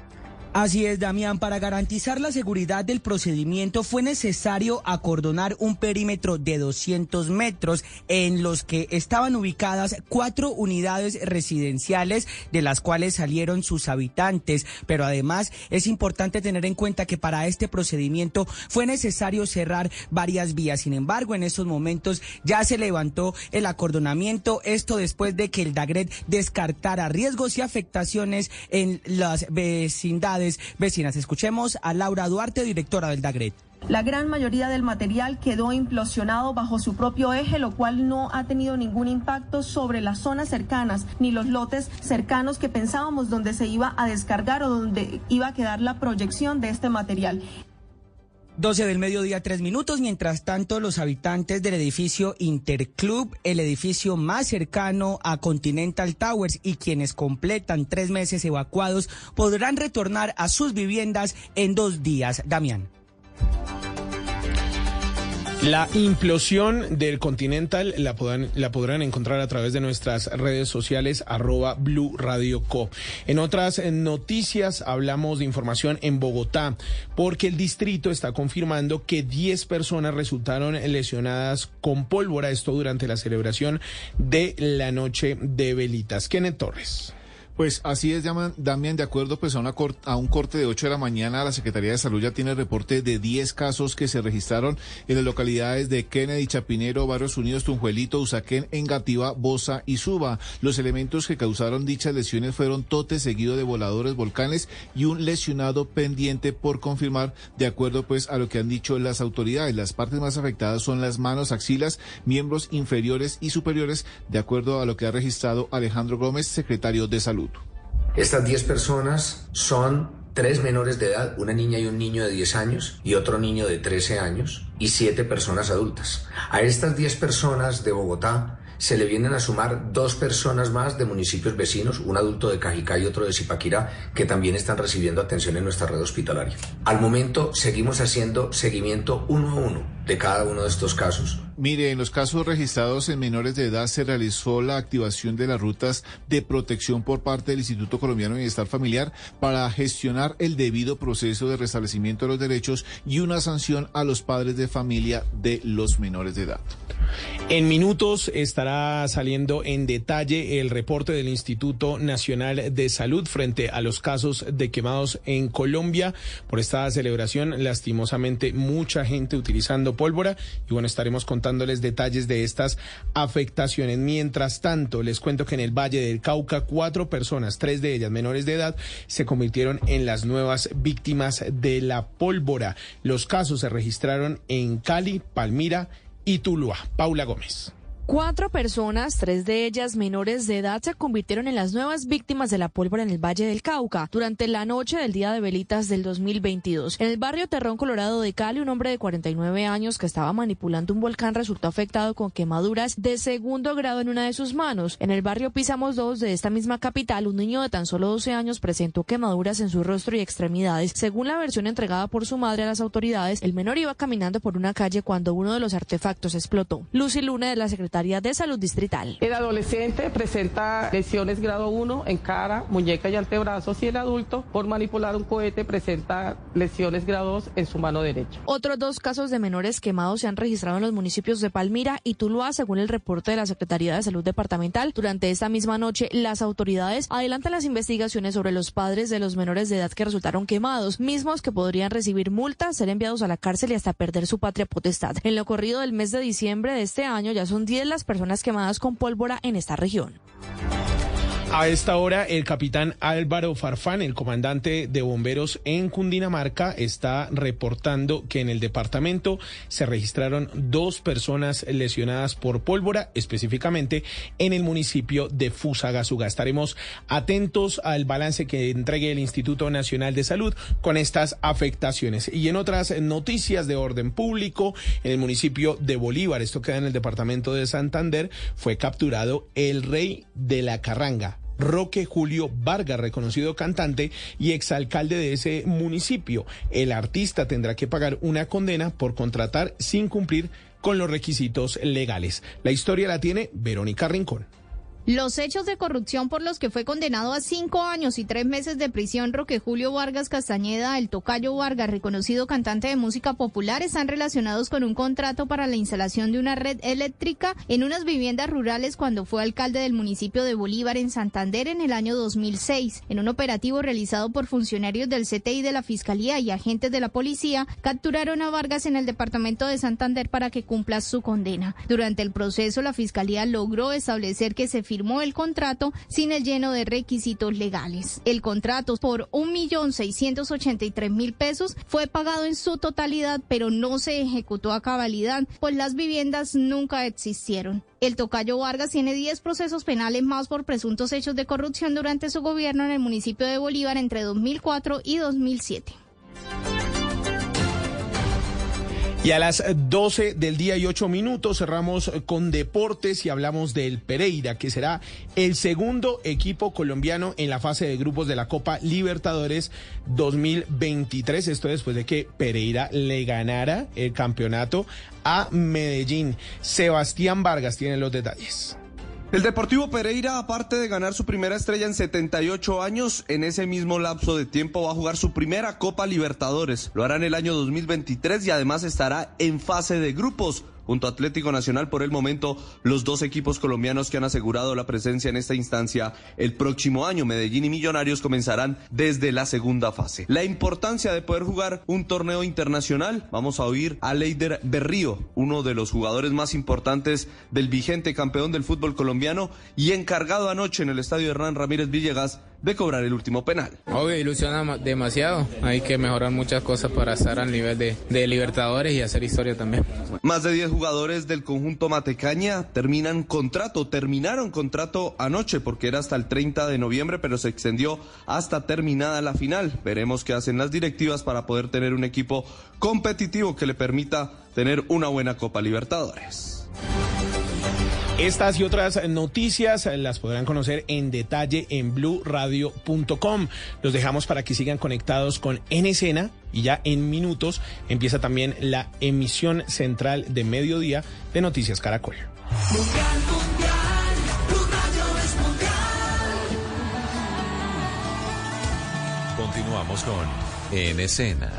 Así es, Damián. Para garantizar la seguridad del procedimiento fue necesario acordonar un perímetro de 200 metros en los que estaban ubicadas cuatro unidades residenciales de las cuales salieron sus habitantes. Pero además es importante tener en cuenta que para este procedimiento fue necesario cerrar varias vías. Sin embargo, en estos momentos ya se levantó el acordonamiento. Esto después de que el DAGRET descartara riesgos y afectaciones en las vecindades vecinas. Escuchemos a Laura Duarte, directora del DAGRET. La gran mayoría del material quedó implosionado bajo su propio eje, lo cual no ha tenido ningún impacto sobre las zonas cercanas ni los lotes cercanos que pensábamos donde se iba a descargar o donde iba a quedar la proyección de este material. 12 del mediodía, tres minutos. Mientras tanto, los habitantes del edificio Interclub, el edificio más cercano a Continental Towers y quienes completan tres meses evacuados, podrán retornar a sus viviendas en dos días. Damián. La implosión del Continental la podrán, la podrán encontrar a través de nuestras redes sociales arroba Blue Radio Co. En otras noticias hablamos de información en Bogotá porque el distrito está confirmando que 10 personas resultaron lesionadas con pólvora, esto durante la celebración de la noche de velitas. Kenneth Torres. Pues así es, Damián, de acuerdo pues a, una a un corte de 8 de la mañana, la Secretaría de Salud ya tiene reporte de 10 casos que se registraron en las localidades de Kennedy, Chapinero, Barrios Unidos, Tunjuelito, Usaquén, Engativá, Bosa y Suba. Los elementos que causaron dichas lesiones fueron totes seguido de voladores, volcanes y un lesionado pendiente por confirmar, de acuerdo pues a lo que han dicho las autoridades. Las partes más afectadas son las manos, axilas, miembros inferiores y superiores, de acuerdo a lo que ha registrado Alejandro Gómez, secretario de Salud. Estas 10 personas son tres menores de edad, una niña y un niño de 10 años y otro niño de 13 años y siete personas adultas. A estas 10 personas de Bogotá se le vienen a sumar dos personas más de municipios vecinos, un adulto de Cajicá y otro de Zipaquirá, que también están recibiendo atención en nuestra red hospitalaria. Al momento seguimos haciendo seguimiento uno a uno de cada uno de estos casos. Mire, en los casos registrados en menores de edad se realizó la activación de las rutas de protección por parte del Instituto Colombiano de Bienestar Familiar para gestionar el debido proceso de restablecimiento de los derechos y una sanción a los padres de familia de los menores de edad. En minutos estará saliendo en detalle el reporte del Instituto Nacional de Salud frente a los casos de quemados en Colombia. Por esta celebración, lastimosamente, mucha gente utilizando pólvora. Y bueno, estaremos contándoles detalles de estas afectaciones. Mientras tanto, les cuento que en el Valle del Cauca, cuatro personas, tres de ellas menores de edad, se convirtieron en las nuevas víctimas de la pólvora. Los casos se registraron en Cali, Palmira, y Tuluá. Paula Gómez. Cuatro personas, tres de ellas menores de edad, se convirtieron en las nuevas víctimas de la pólvora en el Valle del Cauca durante la noche del Día de Velitas del 2022. En el barrio Terrón Colorado de Cali, un hombre de 49 años que estaba manipulando un volcán resultó afectado con quemaduras de segundo grado en una de sus manos. En el barrio Pisamos 2 de esta misma capital, un niño de tan solo 12 años presentó quemaduras en su rostro y extremidades. Según la versión entregada por su madre a las autoridades, el menor iba caminando por una calle cuando uno de los artefactos explotó. Lucy Luna de la Secretaría de Salud Distrital. El adolescente presenta lesiones grado 1 en cara, muñeca y antebrazos y el adulto por manipular un cohete presenta lesiones grado 2 en su mano derecha. Otros dos casos de menores quemados se han registrado en los municipios de Palmira y Tuluá, según el reporte de la Secretaría de Salud Departamental. Durante esta misma noche, las autoridades adelantan las investigaciones sobre los padres de los menores de edad que resultaron quemados, mismos que podrían recibir multas, ser enviados a la cárcel y hasta perder su patria potestad. En lo corrido del mes de diciembre de este año ya son 10 las personas quemadas con pólvora en esta región. A esta hora, el capitán Álvaro Farfán, el comandante de bomberos en Cundinamarca, está reportando que en el departamento se registraron dos personas lesionadas por pólvora, específicamente en el municipio de Fusagasugá. Estaremos atentos al balance que entregue el Instituto Nacional de Salud con estas afectaciones. Y en otras noticias de orden público, en el municipio de Bolívar, esto queda en el departamento de Santander, fue capturado el rey de la Carranga. Roque Julio Vargas, reconocido cantante y exalcalde de ese municipio. El artista tendrá que pagar una condena por contratar sin cumplir con los requisitos legales. La historia la tiene Verónica Rincón. Los hechos de corrupción por los que fue condenado a cinco años y tres meses de prisión Roque Julio Vargas Castañeda, el Tocayo Vargas, reconocido cantante de música popular, están relacionados con un contrato para la instalación de una red eléctrica en unas viviendas rurales cuando fue alcalde del municipio de Bolívar en Santander en el año 2006. En un operativo realizado por funcionarios del CTI de la Fiscalía y agentes de la policía, capturaron a Vargas en el departamento de Santander para que cumpla su condena. Durante el proceso, la Fiscalía logró establecer que se firmó el contrato sin el lleno de requisitos legales. El contrato por un millón seiscientos ochenta y tres mil pesos fue pagado en su totalidad, pero no se ejecutó a cabalidad, pues las viviendas nunca existieron. El tocayo Vargas tiene 10 procesos penales más por presuntos hechos de corrupción durante su gobierno en el municipio de Bolívar entre 2004 y 2007. Y a las 12 del día y 8 minutos cerramos con deportes y hablamos del Pereira, que será el segundo equipo colombiano en la fase de grupos de la Copa Libertadores 2023. Esto después de que Pereira le ganara el campeonato a Medellín. Sebastián Vargas tiene los detalles. El Deportivo Pereira, aparte de ganar su primera estrella en 78 años, en ese mismo lapso de tiempo va a jugar su primera Copa Libertadores. Lo hará en el año 2023 y además estará en fase de grupos junto a Atlético Nacional por el momento los dos equipos colombianos que han asegurado la presencia en esta instancia el próximo año. Medellín y Millonarios comenzarán desde la segunda fase. La importancia de poder jugar un torneo internacional, vamos a oír a Leider Berrío, uno de los jugadores más importantes del vigente campeón del fútbol colombiano y encargado anoche en el estadio Hernán Ramírez Villegas de cobrar el último penal. Obvio, ilusiona ma- demasiado. Hay que mejorar muchas cosas para estar al nivel de, de Libertadores y hacer historia también. Más de 10 jugadores del conjunto Matecaña terminan contrato, terminaron contrato anoche porque era hasta el 30 de noviembre, pero se extendió hasta terminada la final. Veremos qué hacen las directivas para poder tener un equipo competitivo que le permita tener una buena Copa Libertadores. Estas y otras noticias las podrán conocer en detalle en bluradio.com. Los dejamos para que sigan conectados con En Escena y ya en minutos empieza también la emisión central de mediodía de Noticias Caracol. Continuamos con En Escena.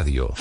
Radio.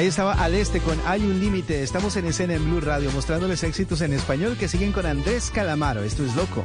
Ahí estaba al este con Hay un límite. Estamos en escena en Blue Radio mostrándoles éxitos en español que siguen con Andrés Calamaro. Esto es loco.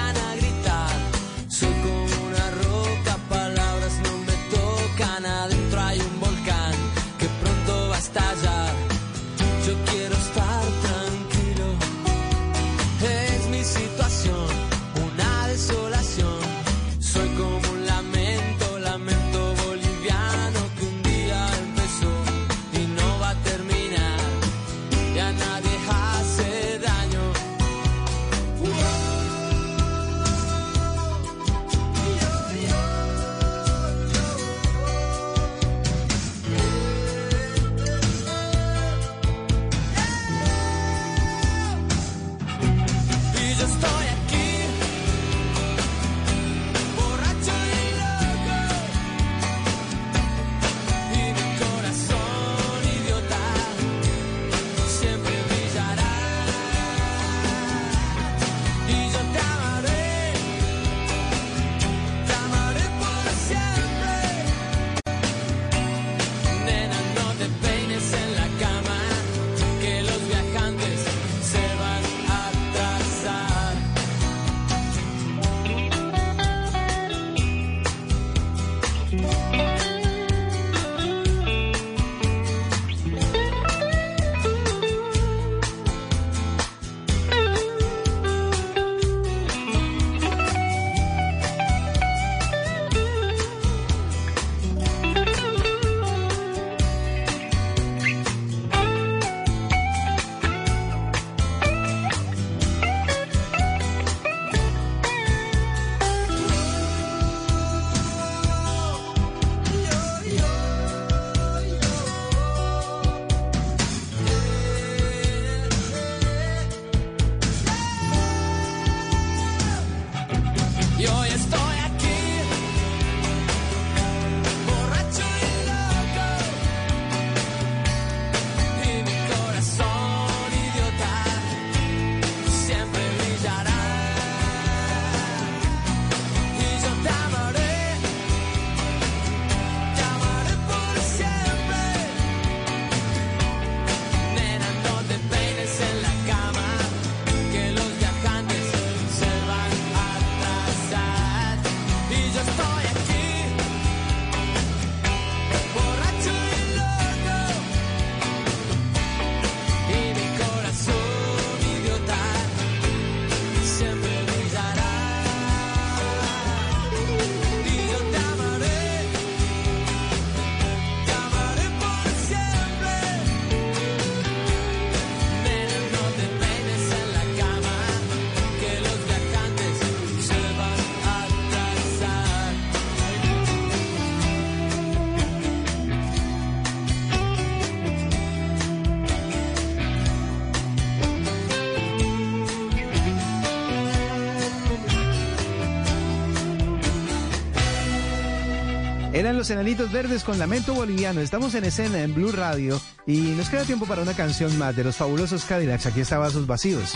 Eran los enanitos verdes con lamento boliviano. Estamos en escena en Blue Radio y nos queda tiempo para una canción más de los fabulosos Cadillacs. Aquí está Vasos Vacíos.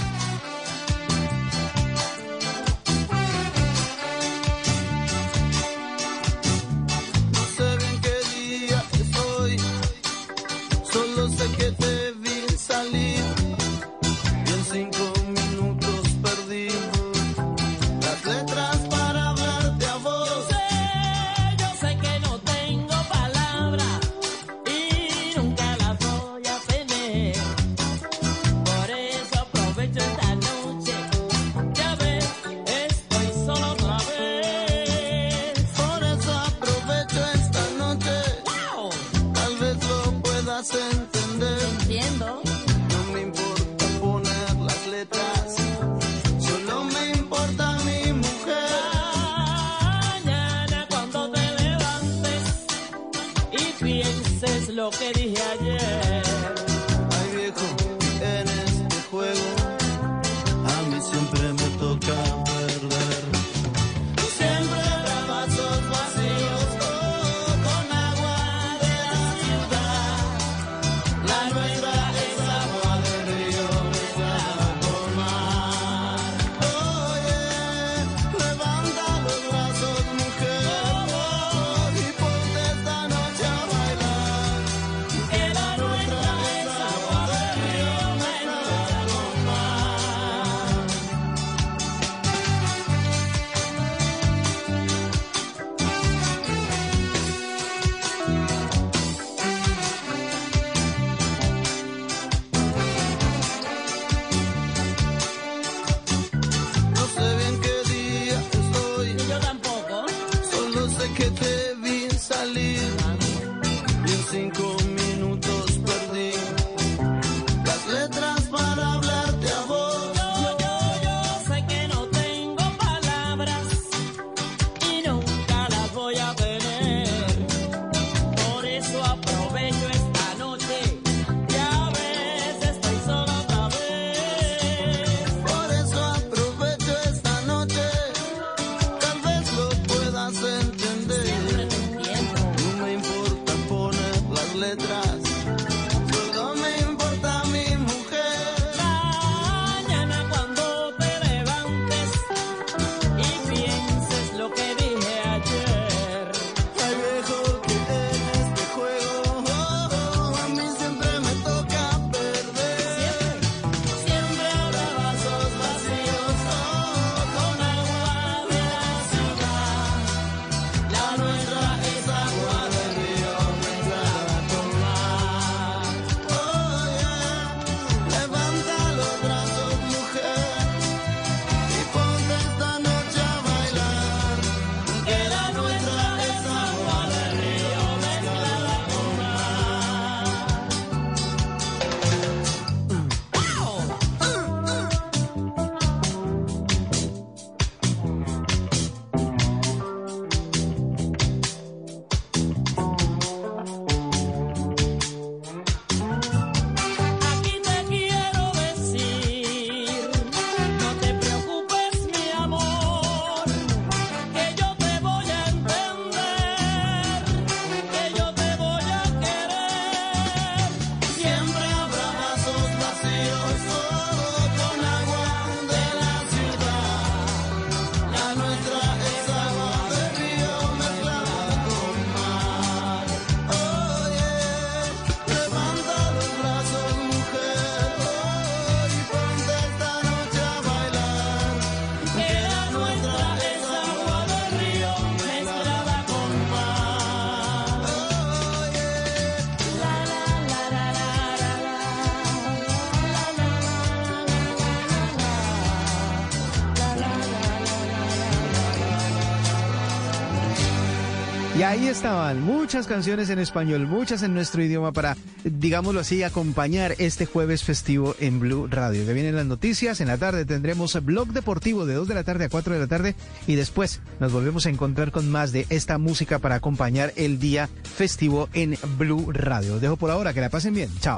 Ahí estaban muchas canciones en español, muchas en nuestro idioma para, digámoslo así, acompañar este jueves festivo en Blue Radio. Ya vienen las noticias, en la tarde tendremos blog deportivo de 2 de la tarde a 4 de la tarde y después nos volvemos a encontrar con más de esta música para acompañar el día festivo en Blue Radio. Dejo por ahora, que la pasen bien. Chao.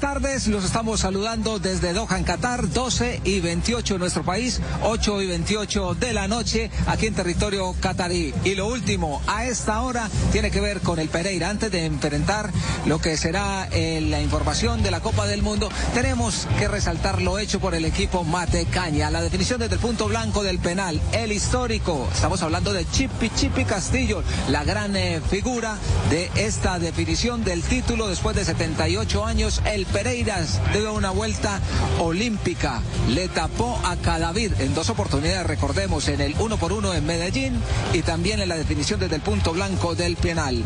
Buenas tardes. Los estamos saludando desde Doha, en Qatar, 12 y 28 en nuestro país, 8 y 28 de la noche aquí en territorio catarí. Y lo último, a esta hora, tiene que ver con el Pereira. Antes de enfrentar lo que será eh, la información de la Copa del Mundo, tenemos que resaltar lo hecho por el equipo Mate Caña. La definición desde el punto blanco del penal, el histórico. Estamos hablando de Chipi Chipi Castillo, la gran eh, figura de esta definición del título después de 78 años. El Pereiras dio una vuelta olímpica. Le tapó a Cadavid en dos oportunidades, recordemos, en el uno por uno en Medellín y también en la definición desde el punto blanco del penal.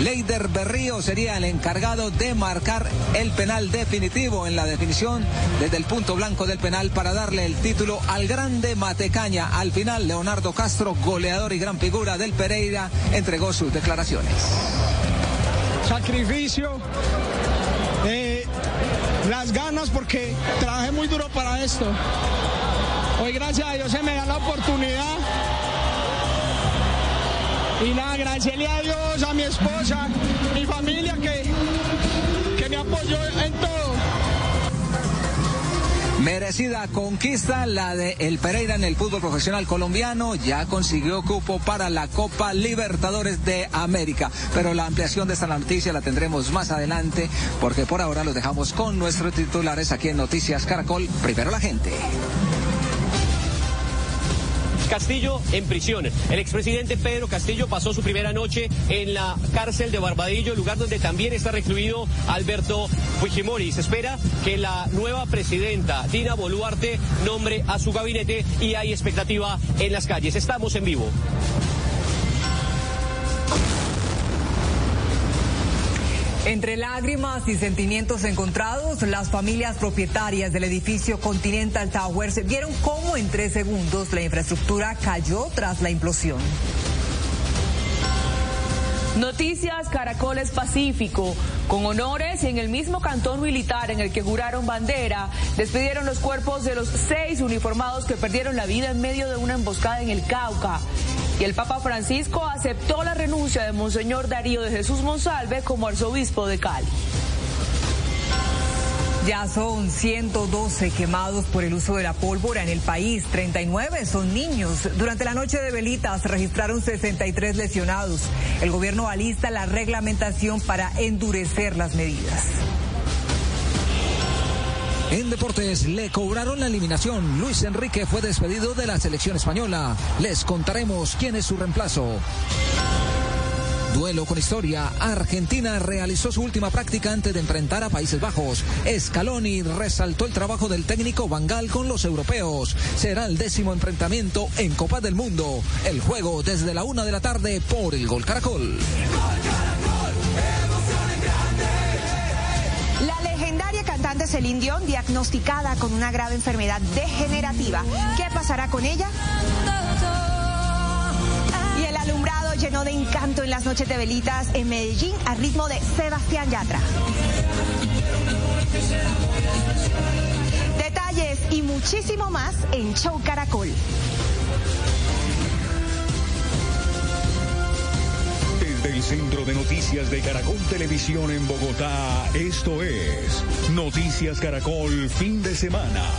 Leider Berrío sería el encargado de marcar el penal definitivo en la definición desde el punto blanco del penal para darle el título al grande Matecaña. Al final, Leonardo Castro, goleador y gran figura del Pereira, entregó sus declaraciones. sacrificio, porque trabajé muy duro para esto. Hoy gracias a Dios se me da la oportunidad. Y nada, agradecerle a Dios, a mi esposa, mi familia que, que me apoyó en todo. Merecida conquista la de el Pereira en el fútbol profesional colombiano. Ya consiguió cupo para la Copa Libertadores de América. Pero la ampliación de esta noticia la tendremos más adelante porque por ahora los dejamos con nuestros titulares aquí en Noticias Caracol. Primero la gente. Castillo en prisión. El expresidente Pedro Castillo pasó su primera noche en la cárcel de Barbadillo, lugar donde también está recluido Alberto Fujimori. Se espera que la nueva presidenta, Dina Boluarte, nombre a su gabinete y hay expectativa en las calles. Estamos en vivo. Entre lágrimas y sentimientos encontrados, las familias propietarias del edificio Continental Towers vieron cómo en tres segundos la infraestructura cayó tras la implosión. Noticias Caracoles Pacífico. Con honores en el mismo cantón militar en el que juraron bandera, despidieron los cuerpos de los seis uniformados que perdieron la vida en medio de una emboscada en el Cauca. Y el Papa Francisco aceptó la renuncia de Monseñor Darío de Jesús Monsalve como arzobispo de Cali. Ya son 112 quemados por el uso de la pólvora en el país, 39 son niños. Durante la noche de velitas registraron 63 lesionados. El gobierno alista la reglamentación para endurecer las medidas. En deportes le cobraron la eliminación. Luis Enrique fue despedido de la selección española. Les contaremos quién es su reemplazo. Duelo con historia. Argentina realizó su última práctica antes de enfrentar a Países Bajos. Scaloni resaltó el trabajo del técnico Bangal con los europeos. Será el décimo enfrentamiento en Copa del Mundo. El juego desde la una de la tarde por el Gol Caracol. La cantante Celine Dion diagnosticada con una grave enfermedad degenerativa. ¿Qué pasará con ella? Y el alumbrado llenó de encanto en las noches de velitas en Medellín al ritmo de Sebastián Yatra. Detalles y muchísimo más en Show Caracol. El Centro de Noticias de Caracol Televisión en Bogotá, esto es Noticias Caracol Fin de Semana.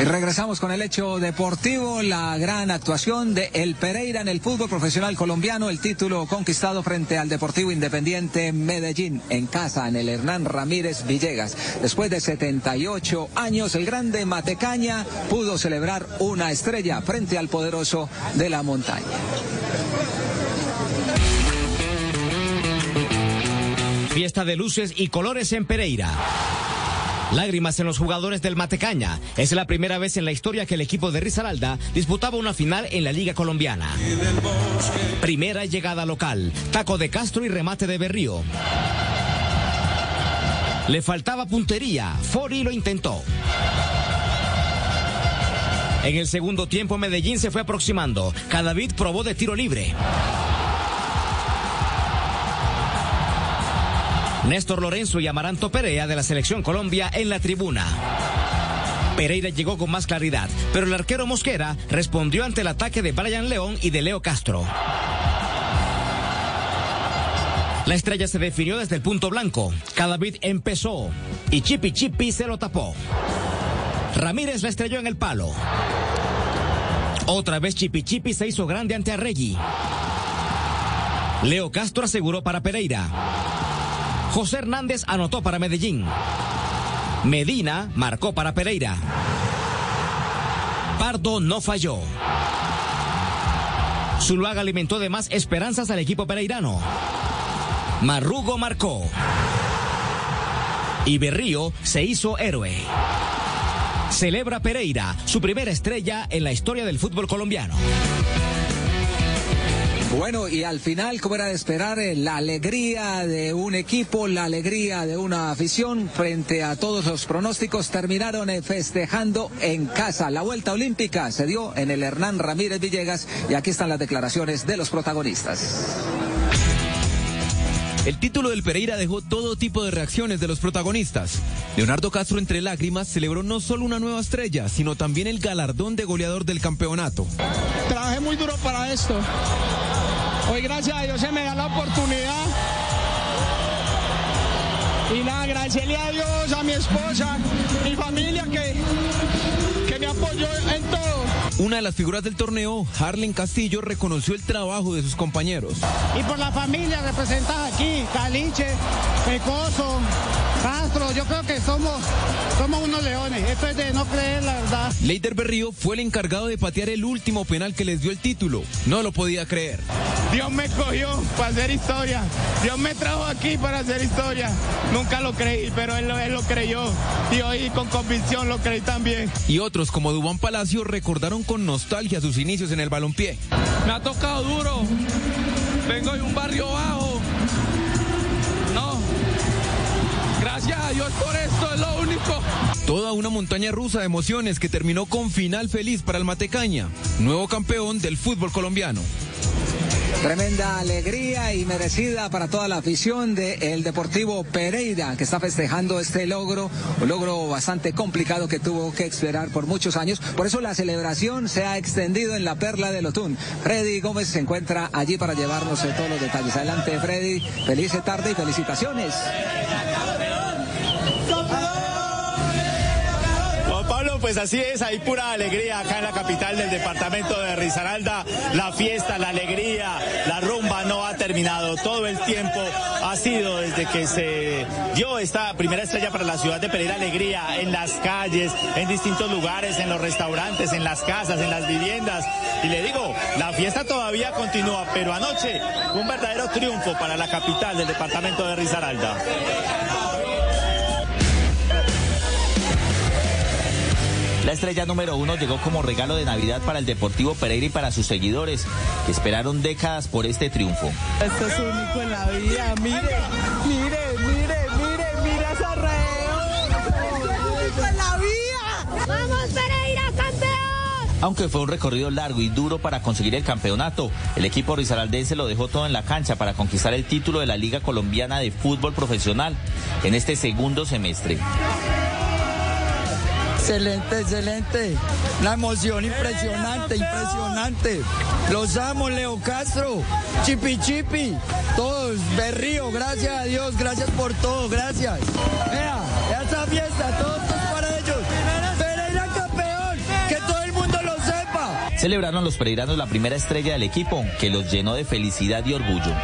Y regresamos con el hecho deportivo, la gran actuación de El Pereira en el fútbol profesional colombiano, el título conquistado frente al Deportivo Independiente Medellín en casa en el Hernán Ramírez Villegas. Después de 78 años, el grande Matecaña pudo celebrar una estrella frente al poderoso de la montaña. Fiesta de luces y colores en Pereira. Lágrimas en los jugadores del Matecaña. Es la primera vez en la historia que el equipo de Risaralda disputaba una final en la Liga Colombiana. Primera llegada local. Taco de Castro y remate de Berrío. Le faltaba puntería. Fori lo intentó. En el segundo tiempo Medellín se fue aproximando. Cadavid probó de tiro libre. Néstor Lorenzo y Amaranto Perea de la Selección Colombia en la tribuna. Pereira llegó con más claridad, pero el arquero Mosquera respondió ante el ataque de Brian León y de Leo Castro. La estrella se definió desde el punto blanco. Cadavid empezó y Chipi Chipi se lo tapó. Ramírez la estrelló en el palo. Otra vez Chipi Chipi se hizo grande ante Arregui. Leo Castro aseguró para Pereira. José Hernández anotó para Medellín. Medina marcó para Pereira. Pardo no falló. Zuluaga alimentó de más esperanzas al equipo pereirano. Marrugo marcó. Y Berrío se hizo héroe. Celebra Pereira su primera estrella en la historia del fútbol colombiano. Bueno, y al final, como era de esperar, eh, la alegría de un equipo, la alegría de una afición frente a todos los pronósticos terminaron eh, festejando en casa. La vuelta olímpica se dio en el Hernán Ramírez Villegas y aquí están las declaraciones de los protagonistas. El título del Pereira dejó todo tipo de reacciones de los protagonistas. Leonardo Castro entre lágrimas celebró no solo una nueva estrella, sino también el galardón de goleador del campeonato. Trabajé muy duro para esto. Hoy gracias a Dios se me da la oportunidad. Y nada, agradecerle a Dios, a mi esposa, mi familia que, que me apoyó en todo. Una de las figuras del torneo, Harlen Castillo, reconoció el trabajo de sus compañeros. Y por la familia representada aquí, Caliche, Pecoso, Castro, yo creo que somos, somos unos leones. Esto es de no creer la verdad. Leider Berrío fue el encargado de patear el último penal que les dio el título. No lo podía creer. Dios me cogió para hacer historia. Dios me trajo aquí para hacer historia. Nunca lo creí, pero él, lo- él lo creyó. Y hoy con convicción lo creí también. Y otros como Dubán Palacio recordaron con nostalgia sus inicios en el balompié. Me ha tocado duro. Vengo de un barrio bajo. No. Gracias a Dios por esto, es lo único. Toda una montaña rusa de emociones que terminó con final feliz para el Matecaña, nuevo campeón del fútbol colombiano. Tremenda alegría y merecida para toda la afición del Deportivo Pereira, que está festejando este logro, un logro bastante complicado que tuvo que esperar por muchos años. Por eso la celebración se ha extendido en la Perla del Otún. Freddy Gómez se encuentra allí para llevarnos todos los detalles. Adelante, Freddy. Feliz tarde y felicitaciones. Pues así es, hay pura alegría acá en la capital del departamento de Risaralda. La fiesta, la alegría, la rumba no ha terminado. Todo el tiempo ha sido desde que se dio esta primera estrella para la ciudad de Pereira Alegría en las calles, en distintos lugares, en los restaurantes, en las casas, en las viviendas. Y le digo, la fiesta todavía continúa, pero anoche un verdadero triunfo para la capital del departamento de Risaralda. La estrella número uno llegó como regalo de Navidad para el Deportivo Pereira y para sus seguidores, que esperaron décadas por este triunfo. Esto es único en la vida. Mire, mire, mire, mire, mire esa único en la vida. ¡Vamos, Pereira, campeón! Aunque fue un recorrido largo y duro para conseguir el campeonato, el equipo risaraldense lo dejó todo en la cancha para conquistar el título de la Liga Colombiana de Fútbol Profesional en este segundo semestre. Excelente, excelente. Una emoción impresionante, impresionante. Los amo, Leo Castro, Chipi Chipi, todos, Berrío, gracias a Dios, gracias por todo, gracias. Vea, vea esa fiesta, todo esto es para ellos. Pereira campeón, que todo el mundo lo sepa. Celebraron los pereiranos la primera estrella del equipo, que los llenó de felicidad y orgullo.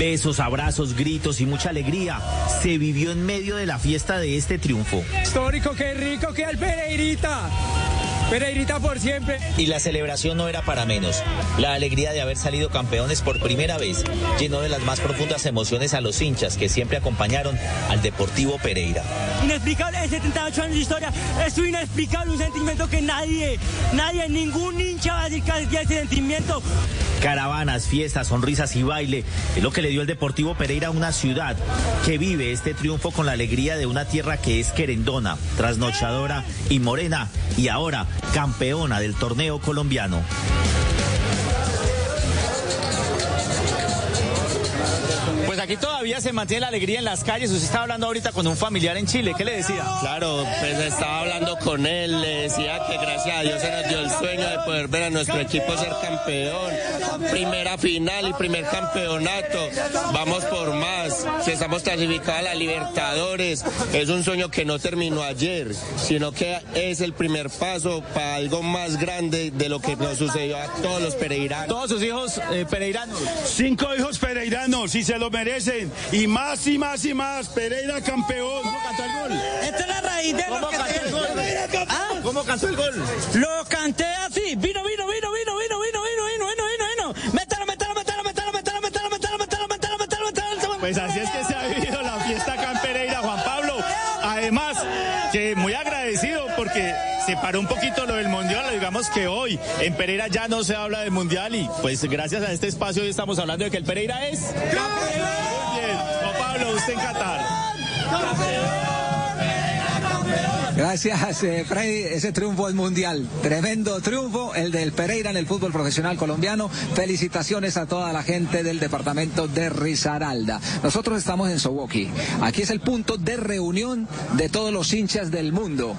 Besos, abrazos, gritos y mucha alegría se vivió en medio de la fiesta de este triunfo. Histórico, qué rico que el Pereirita. Por siempre. Y la celebración no era para menos. La alegría de haber salido campeones por primera vez llenó de las más profundas emociones a los hinchas que siempre acompañaron al Deportivo Pereira. Inexplicable, en 78 años de historia, es un inexplicable, un sentimiento que nadie, nadie, ningún hincha va a decir que es ese sentimiento. Caravanas, fiestas, sonrisas y baile es lo que le dio el Deportivo Pereira a una ciudad que vive este triunfo con la alegría de una tierra que es querendona, trasnochadora y morena y ahora campeona del torneo colombiano. Pues aquí todavía se mantiene la alegría en las calles. Usted estaba hablando ahorita con un familiar en Chile. ¿Qué le decía? Claro, pues estaba hablando con él, le decía que gracias a Dios se nos dio el sueño de poder ver a nuestro equipo ser campeón. Primera final y primer campeonato. Vamos por más. Si estamos clasificados a la Libertadores, es un sueño que no terminó ayer, sino que es el primer paso para algo más grande de lo que nos sucedió a todos los pereiranos. Todos sus hijos eh, pereiranos. Cinco hijos pereiranos, y se lo merecen. Y más y más y más. Pereira campeón. ¿Cómo cantó el gol? Esta es la raíz de lo que cantó el gol? ¿Ah? ¿Cómo cantó el gol? Lo canté así. Vino, vino, vino, vino, vino, vino, vino, vino, vino, vino, vino. Métalo, métalo, métalo, métalo, métalo, métalo, métalo, métalo, métalo, métalo, métalo. Pues así es que se ha vivido la fiesta acá en Pereira, Juan Pablo. Además, que muy porque se paró un poquito lo del mundial. Digamos que hoy en Pereira ya no se habla del mundial y pues gracias a este espacio hoy estamos hablando de que el Pereira es Muy bien, Juan Pablo, usted en Qatar. Gracias, eh, Freddy. Ese triunfo es mundial. Tremendo triunfo, el del Pereira en el fútbol profesional colombiano. Felicitaciones a toda la gente del departamento de Risaralda. Nosotros estamos en Sowoki. Aquí es el punto de reunión de todos los hinchas del mundo.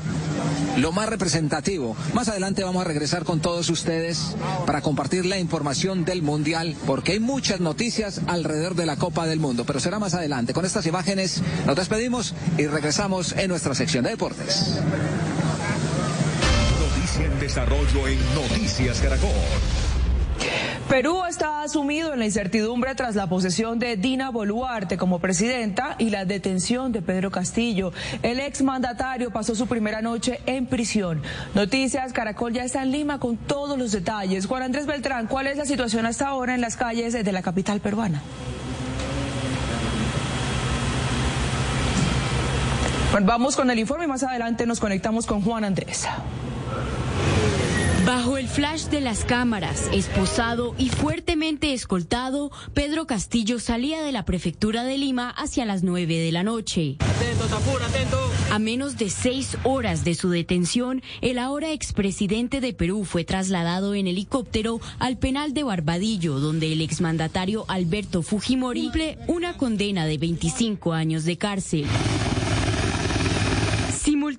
Lo más representativo. Más adelante vamos a regresar con todos ustedes para compartir la información del Mundial, porque hay muchas noticias alrededor de la Copa del Mundo, pero será más adelante. Con estas imágenes nos despedimos y regresamos en nuestra sección de deportes. Noticia en desarrollo en Noticias Caracol. Perú está sumido en la incertidumbre tras la posesión de Dina Boluarte como presidenta y la detención de Pedro Castillo. El exmandatario pasó su primera noche en prisión. Noticias Caracol ya está en Lima con todos los detalles. Juan Andrés Beltrán, ¿cuál es la situación hasta ahora en las calles de la capital peruana? Bueno, vamos con el informe y más adelante nos conectamos con Juan Andrés. Bajo el flash de las cámaras, esposado y fuertemente escoltado, Pedro Castillo salía de la prefectura de Lima hacia las 9 de la noche. Atento, Tapur, atento. A menos de seis horas de su detención, el ahora expresidente de Perú fue trasladado en helicóptero al penal de Barbadillo, donde el exmandatario Alberto Fujimori cumple una condena de 25 años de cárcel.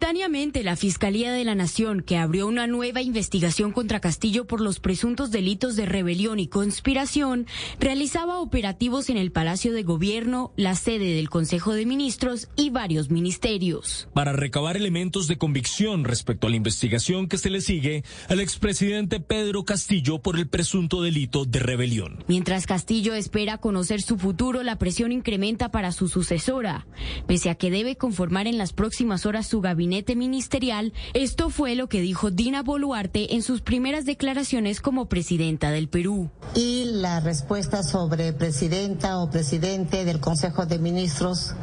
Simultáneamente, la Fiscalía de la Nación, que abrió una nueva investigación contra Castillo por los presuntos delitos de rebelión y conspiración, realizaba operativos en el Palacio de Gobierno, la sede del Consejo de Ministros y varios ministerios. Para recabar elementos de convicción respecto a la investigación que se le sigue al expresidente Pedro Castillo por el presunto delito de rebelión. Mientras Castillo espera conocer su futuro, la presión incrementa para su sucesora. Pese a que debe conformar en las próximas horas su gabinete ministerial, esto fue lo que dijo Dina Boluarte en sus primeras declaraciones como presidenta del Perú. Y la respuesta sobre presidenta o presidente del Consejo de Ministros,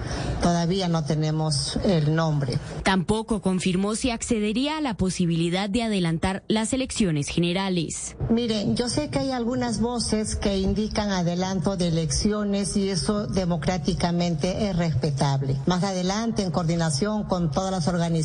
todavía no tenemos el nombre. Tampoco confirmó si accedería a la posibilidad de adelantar las elecciones generales. Miren, yo sé que hay algunas voces que indican adelanto de elecciones y eso democráticamente es respetable. Más adelante, en coordinación con todas las organizaciones,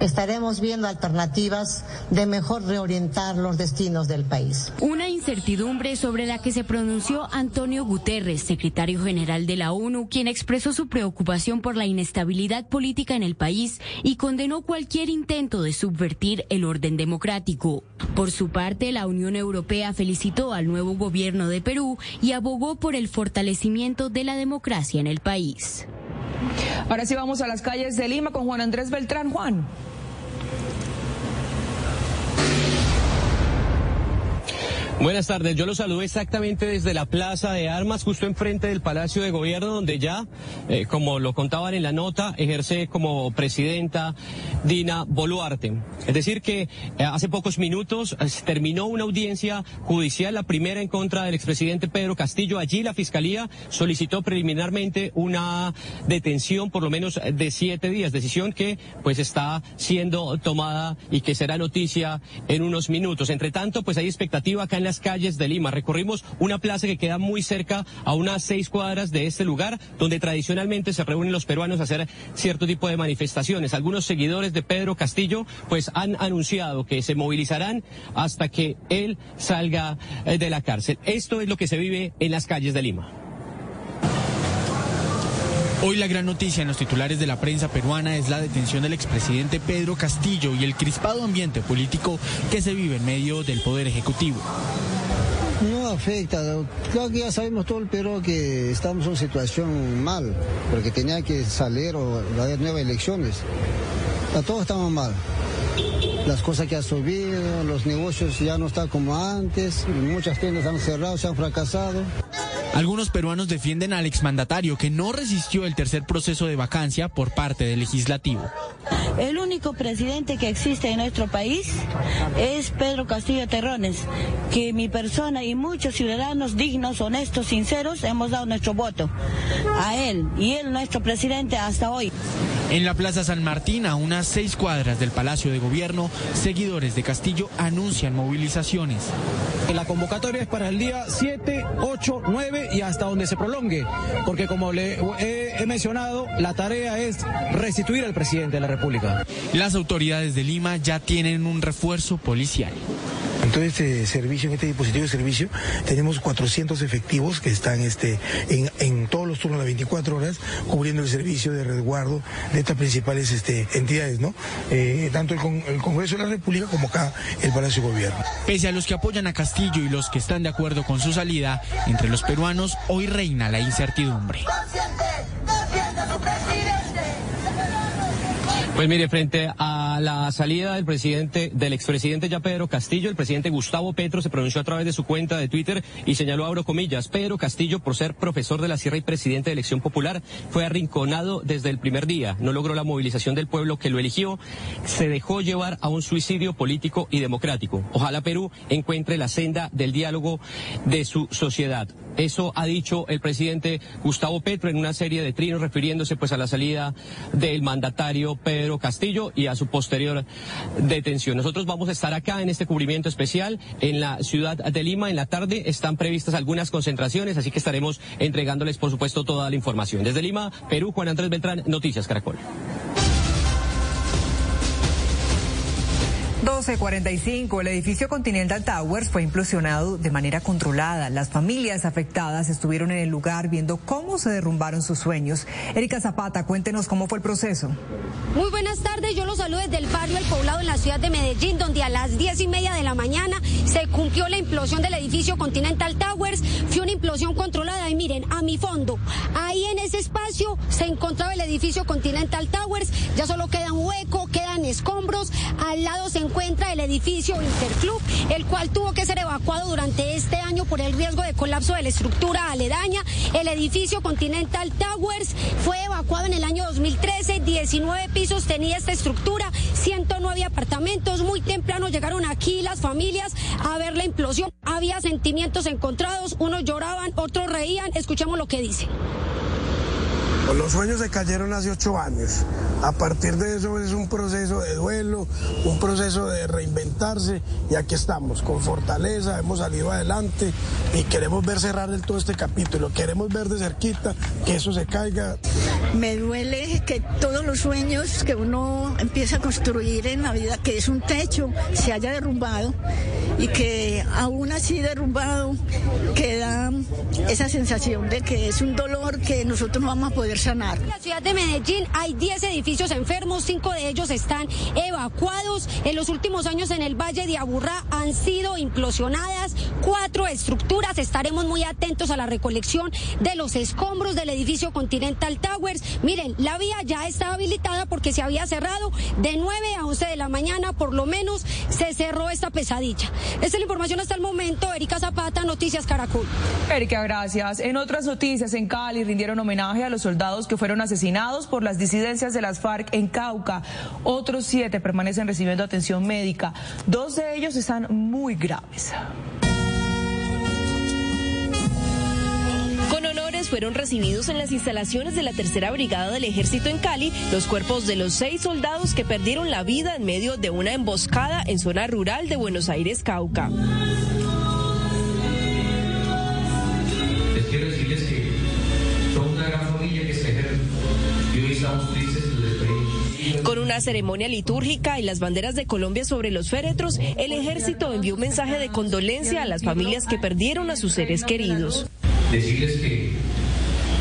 estaremos viendo alternativas de mejor reorientar los destinos del país. Una incertidumbre sobre la que se pronunció Antonio Guterres, secretario general de la ONU, quien expresó su preocupación por la inestabilidad política en el país y condenó cualquier intento de subvertir el orden democrático. Por su parte, la Unión Europea felicitó al nuevo gobierno de Perú y abogó por el fortalecimiento de la democracia en el país. Ahora sí vamos a las calles de Lima con Juan Andrés Beltrán. Juan. Buenas tardes, yo los saludo exactamente desde la Plaza de Armas, justo enfrente del Palacio de Gobierno, donde ya, eh, como lo contaban en la nota, ejerce como presidenta Dina Boluarte. Es decir, que eh, hace pocos minutos eh, terminó una audiencia judicial, la primera en contra del expresidente Pedro Castillo. Allí la Fiscalía solicitó preliminarmente una detención por lo menos de siete días, decisión que pues está siendo tomada y que será noticia en unos minutos. Entre tanto, pues hay expectativa acá en las calles de Lima. Recorrimos una plaza que queda muy cerca a unas seis cuadras de este lugar, donde tradicionalmente se reúnen los peruanos a hacer cierto tipo de manifestaciones. Algunos seguidores de Pedro Castillo, pues han anunciado que se movilizarán hasta que él salga eh, de la cárcel. Esto es lo que se vive en las calles de Lima. Hoy la gran noticia en los titulares de la prensa peruana es la detención del expresidente Pedro Castillo y el crispado ambiente político que se vive en medio del Poder Ejecutivo. No afecta, creo que ya sabemos todo el Perú que estamos en una situación mal, porque tenía que salir o haber nuevas elecciones. A todos estamos mal. Las cosas que han subido, los negocios ya no están como antes, muchas tiendas han cerrado, se han fracasado. Algunos peruanos defienden al exmandatario que no resistió el tercer proceso de vacancia por parte del legislativo. El único presidente que existe en nuestro país es Pedro Castillo Terrones, que mi persona y muchos ciudadanos dignos, honestos, sinceros hemos dado nuestro voto a él y él nuestro presidente hasta hoy. En la Plaza San Martín, a unas seis cuadras del Palacio de Gobierno, seguidores de Castillo anuncian movilizaciones. La convocatoria es para el día 7, 8, 9 termine y hasta donde se prolongue, porque como le he, mencionado, la tarea es restituir al presidente de la República. Las autoridades de Lima ya tienen un refuerzo policial. En todo este servicio, en este dispositivo de servicio, tenemos 400 efectivos que están este, en, todos los turnos de 24 horas cubriendo el servicio de resguardo de estas principales este, entidades, ¿no? Eh, tanto el, el, Congreso de la República como acá el Palacio de Gobierno. Pese a los que apoyan a Castillo y los que están de acuerdo con su salida, entre los peruanos hoy reina la incertidumbre. Pues mire, frente a la salida del presidente, del expresidente ya Pedro Castillo, el presidente Gustavo Petro se pronunció a través de su cuenta de Twitter y señaló, abro comillas, Pedro Castillo, por ser profesor de la Sierra y presidente de elección popular, fue arrinconado desde el primer día, no logró la movilización del pueblo que lo eligió, se dejó llevar a un suicidio político y democrático. Ojalá Perú encuentre la senda del diálogo de su sociedad. Eso ha dicho el presidente Gustavo Petro en una serie de trinos refiriéndose pues a la salida del mandatario Pedro Castillo y a su posterior detención. Nosotros vamos a estar acá en este cubrimiento especial en la ciudad de Lima. En la tarde están previstas algunas concentraciones, así que estaremos entregándoles por supuesto toda la información. Desde Lima, Perú, Juan Andrés Beltrán, Noticias Caracol. 1245, el edificio Continental Towers fue implosionado de manera controlada. Las familias afectadas estuvieron en el lugar viendo cómo se derrumbaron sus sueños. Erika Zapata, cuéntenos cómo fue el proceso. Muy buenas tardes, yo los saludo desde el barrio El Poblado en la ciudad de Medellín, donde a las diez y media de la mañana se cumplió la implosión del edificio Continental Towers. Fue una implosión controlada y miren, a mi fondo, ahí en ese espacio se encontraba el edificio Continental Towers, ya solo queda un hueco, quedan escombros, al lado se encuentra el edificio Interclub, el cual tuvo que ser evacuado durante este año por el riesgo de colapso de la estructura aledaña. El edificio Continental Towers fue evacuado en el año 2013, 19 pisos tenía esta estructura, 109 apartamentos. Muy temprano llegaron aquí las familias a ver la implosión. Había sentimientos encontrados, unos lloraban, otros reían. Escuchemos lo que dice. Los sueños se cayeron hace ocho años. A partir de eso es un proceso de duelo, un proceso de reinventarse y aquí estamos, con fortaleza, hemos salido adelante y queremos ver cerrar todo este capítulo, queremos ver de cerquita que eso se caiga. Me duele que todos los sueños que uno empieza a construir en la vida, que es un techo, se haya derrumbado y que aún así derrumbado queda esa sensación de que es un dolor que nosotros no vamos a poder sanar. En la ciudad de Medellín hay 10 edificios enfermos, 5 de ellos están evacuados. En los últimos años en el Valle de Aburrá han sido implosionadas cuatro estructuras. Estaremos muy atentos a la recolección de los escombros del edificio Continental Towers. Miren, la vía ya está habilitada porque se había cerrado de 9 a 11 de la mañana, por lo menos se cerró esta pesadilla. Esta es la información hasta el momento. Erika Zapata, Noticias Caracol. Erika, gracias. En otras noticias, en Cali rindieron homenaje a los soldados que fueron asesinados por las disidencias de las FARC en Cauca. Otros siete permanecen recibiendo atención médica. Dos de ellos están muy graves. Con honores fueron recibidos en las instalaciones de la Tercera Brigada del Ejército en Cali los cuerpos de los seis soldados que perdieron la vida en medio de una emboscada en zona rural de Buenos Aires, Cauca. Con una ceremonia litúrgica y las banderas de Colombia sobre los féretros, el ejército envió un mensaje de condolencia a las familias que perdieron a sus seres queridos. Decirles que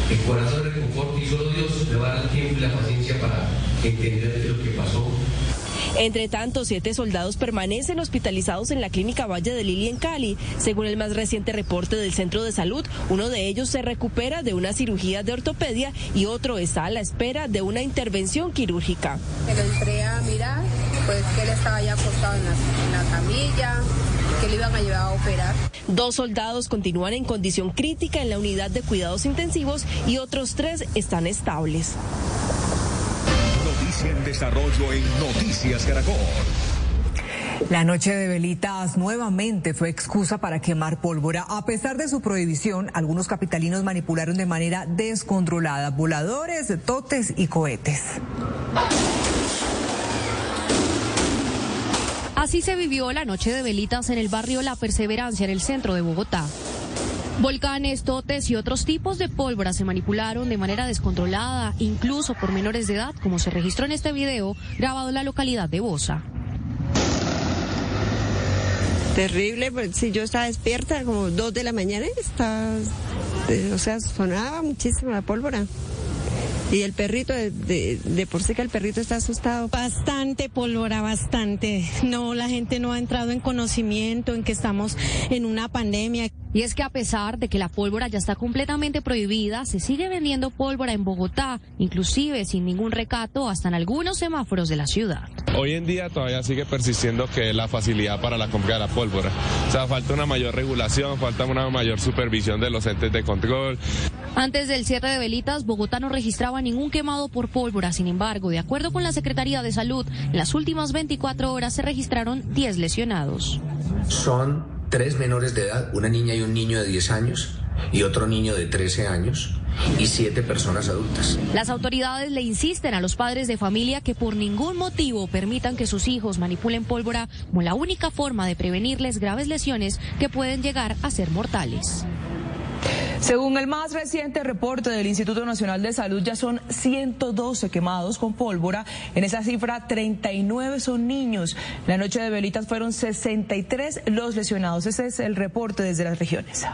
el corazón reconforta y solo Dios le va a dar el tiempo y la paciencia para entender lo que pasó entre tanto, siete soldados permanecen hospitalizados en la clínica Valle de Lili en Cali. Según el más reciente reporte del centro de salud, uno de ellos se recupera de una cirugía de ortopedia y otro está a la espera de una intervención quirúrgica. lo entré a mirar, pues que él estaba ya acostado en la, camilla, que le iban a llevar a operar. Dos soldados continúan en condición crítica en la unidad de cuidados intensivos y otros tres están estables en desarrollo en Noticias Caracol. La noche de velitas nuevamente fue excusa para quemar pólvora. A pesar de su prohibición, algunos capitalinos manipularon de manera descontrolada voladores, totes y cohetes. Así se vivió la noche de velitas en el barrio La Perseverancia, en el centro de Bogotá. Volcanes, totes y otros tipos de pólvora se manipularon de manera descontrolada, incluso por menores de edad, como se registró en este video grabado en la localidad de Bosa. Terrible, pues, si yo estaba despierta como dos de la mañana, estaba, eh, o sea, sonaba muchísimo la pólvora. Y el perrito, de, de, por sí que el perrito está asustado. Bastante pólvora, bastante. No, la gente no ha entrado en conocimiento en que estamos en una pandemia. Y es que a pesar de que la pólvora ya está completamente prohibida, se sigue vendiendo pólvora en Bogotá, inclusive sin ningún recato hasta en algunos semáforos de la ciudad. Hoy en día todavía sigue persistiendo que la facilidad para la compra de la pólvora. O sea, falta una mayor regulación, falta una mayor supervisión de los entes de control. Antes del cierre de velitas, Bogotá no registraba ningún quemado por pólvora. Sin embargo, de acuerdo con la Secretaría de Salud, en las últimas 24 horas se registraron 10 lesionados. Son tres menores de edad, una niña y un niño de 10 años y otro niño de 13 años y siete personas adultas. Las autoridades le insisten a los padres de familia que por ningún motivo permitan que sus hijos manipulen pólvora como la única forma de prevenirles graves lesiones que pueden llegar a ser mortales. Según el más reciente reporte del Instituto Nacional de Salud, ya son 112 quemados con pólvora. En esa cifra, 39 son niños. La noche de velitas fueron 63 los lesionados. Ese es el reporte desde las regiones.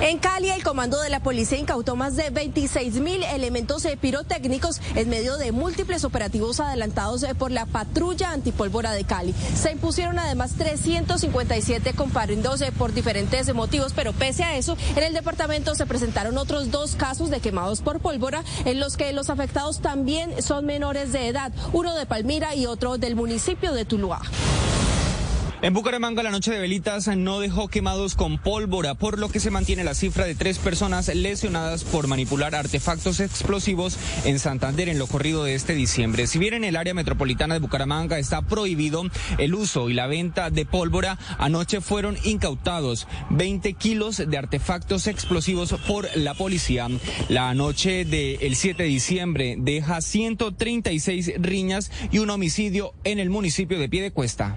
En Cali, el comando de la policía incautó más de 26 mil elementos pirotécnicos en medio de múltiples operativos adelantados por la patrulla antipólvora de Cali. Se impusieron además 357 comparendos por diferentes motivos, pero pese a eso, en el departamento se presentaron otros dos casos de quemados por pólvora en los que los afectados también son menores de edad, uno de Palmira y otro del municipio de Tuluá. En Bucaramanga la noche de velitas no dejó quemados con pólvora, por lo que se mantiene la cifra de tres personas lesionadas por manipular artefactos explosivos en Santander en lo corrido de este diciembre. Si bien en el área metropolitana de Bucaramanga está prohibido el uso y la venta de pólvora, anoche fueron incautados 20 kilos de artefactos explosivos por la policía. La noche del 7 de diciembre deja 136 riñas y un homicidio en el municipio de Piedecuesta.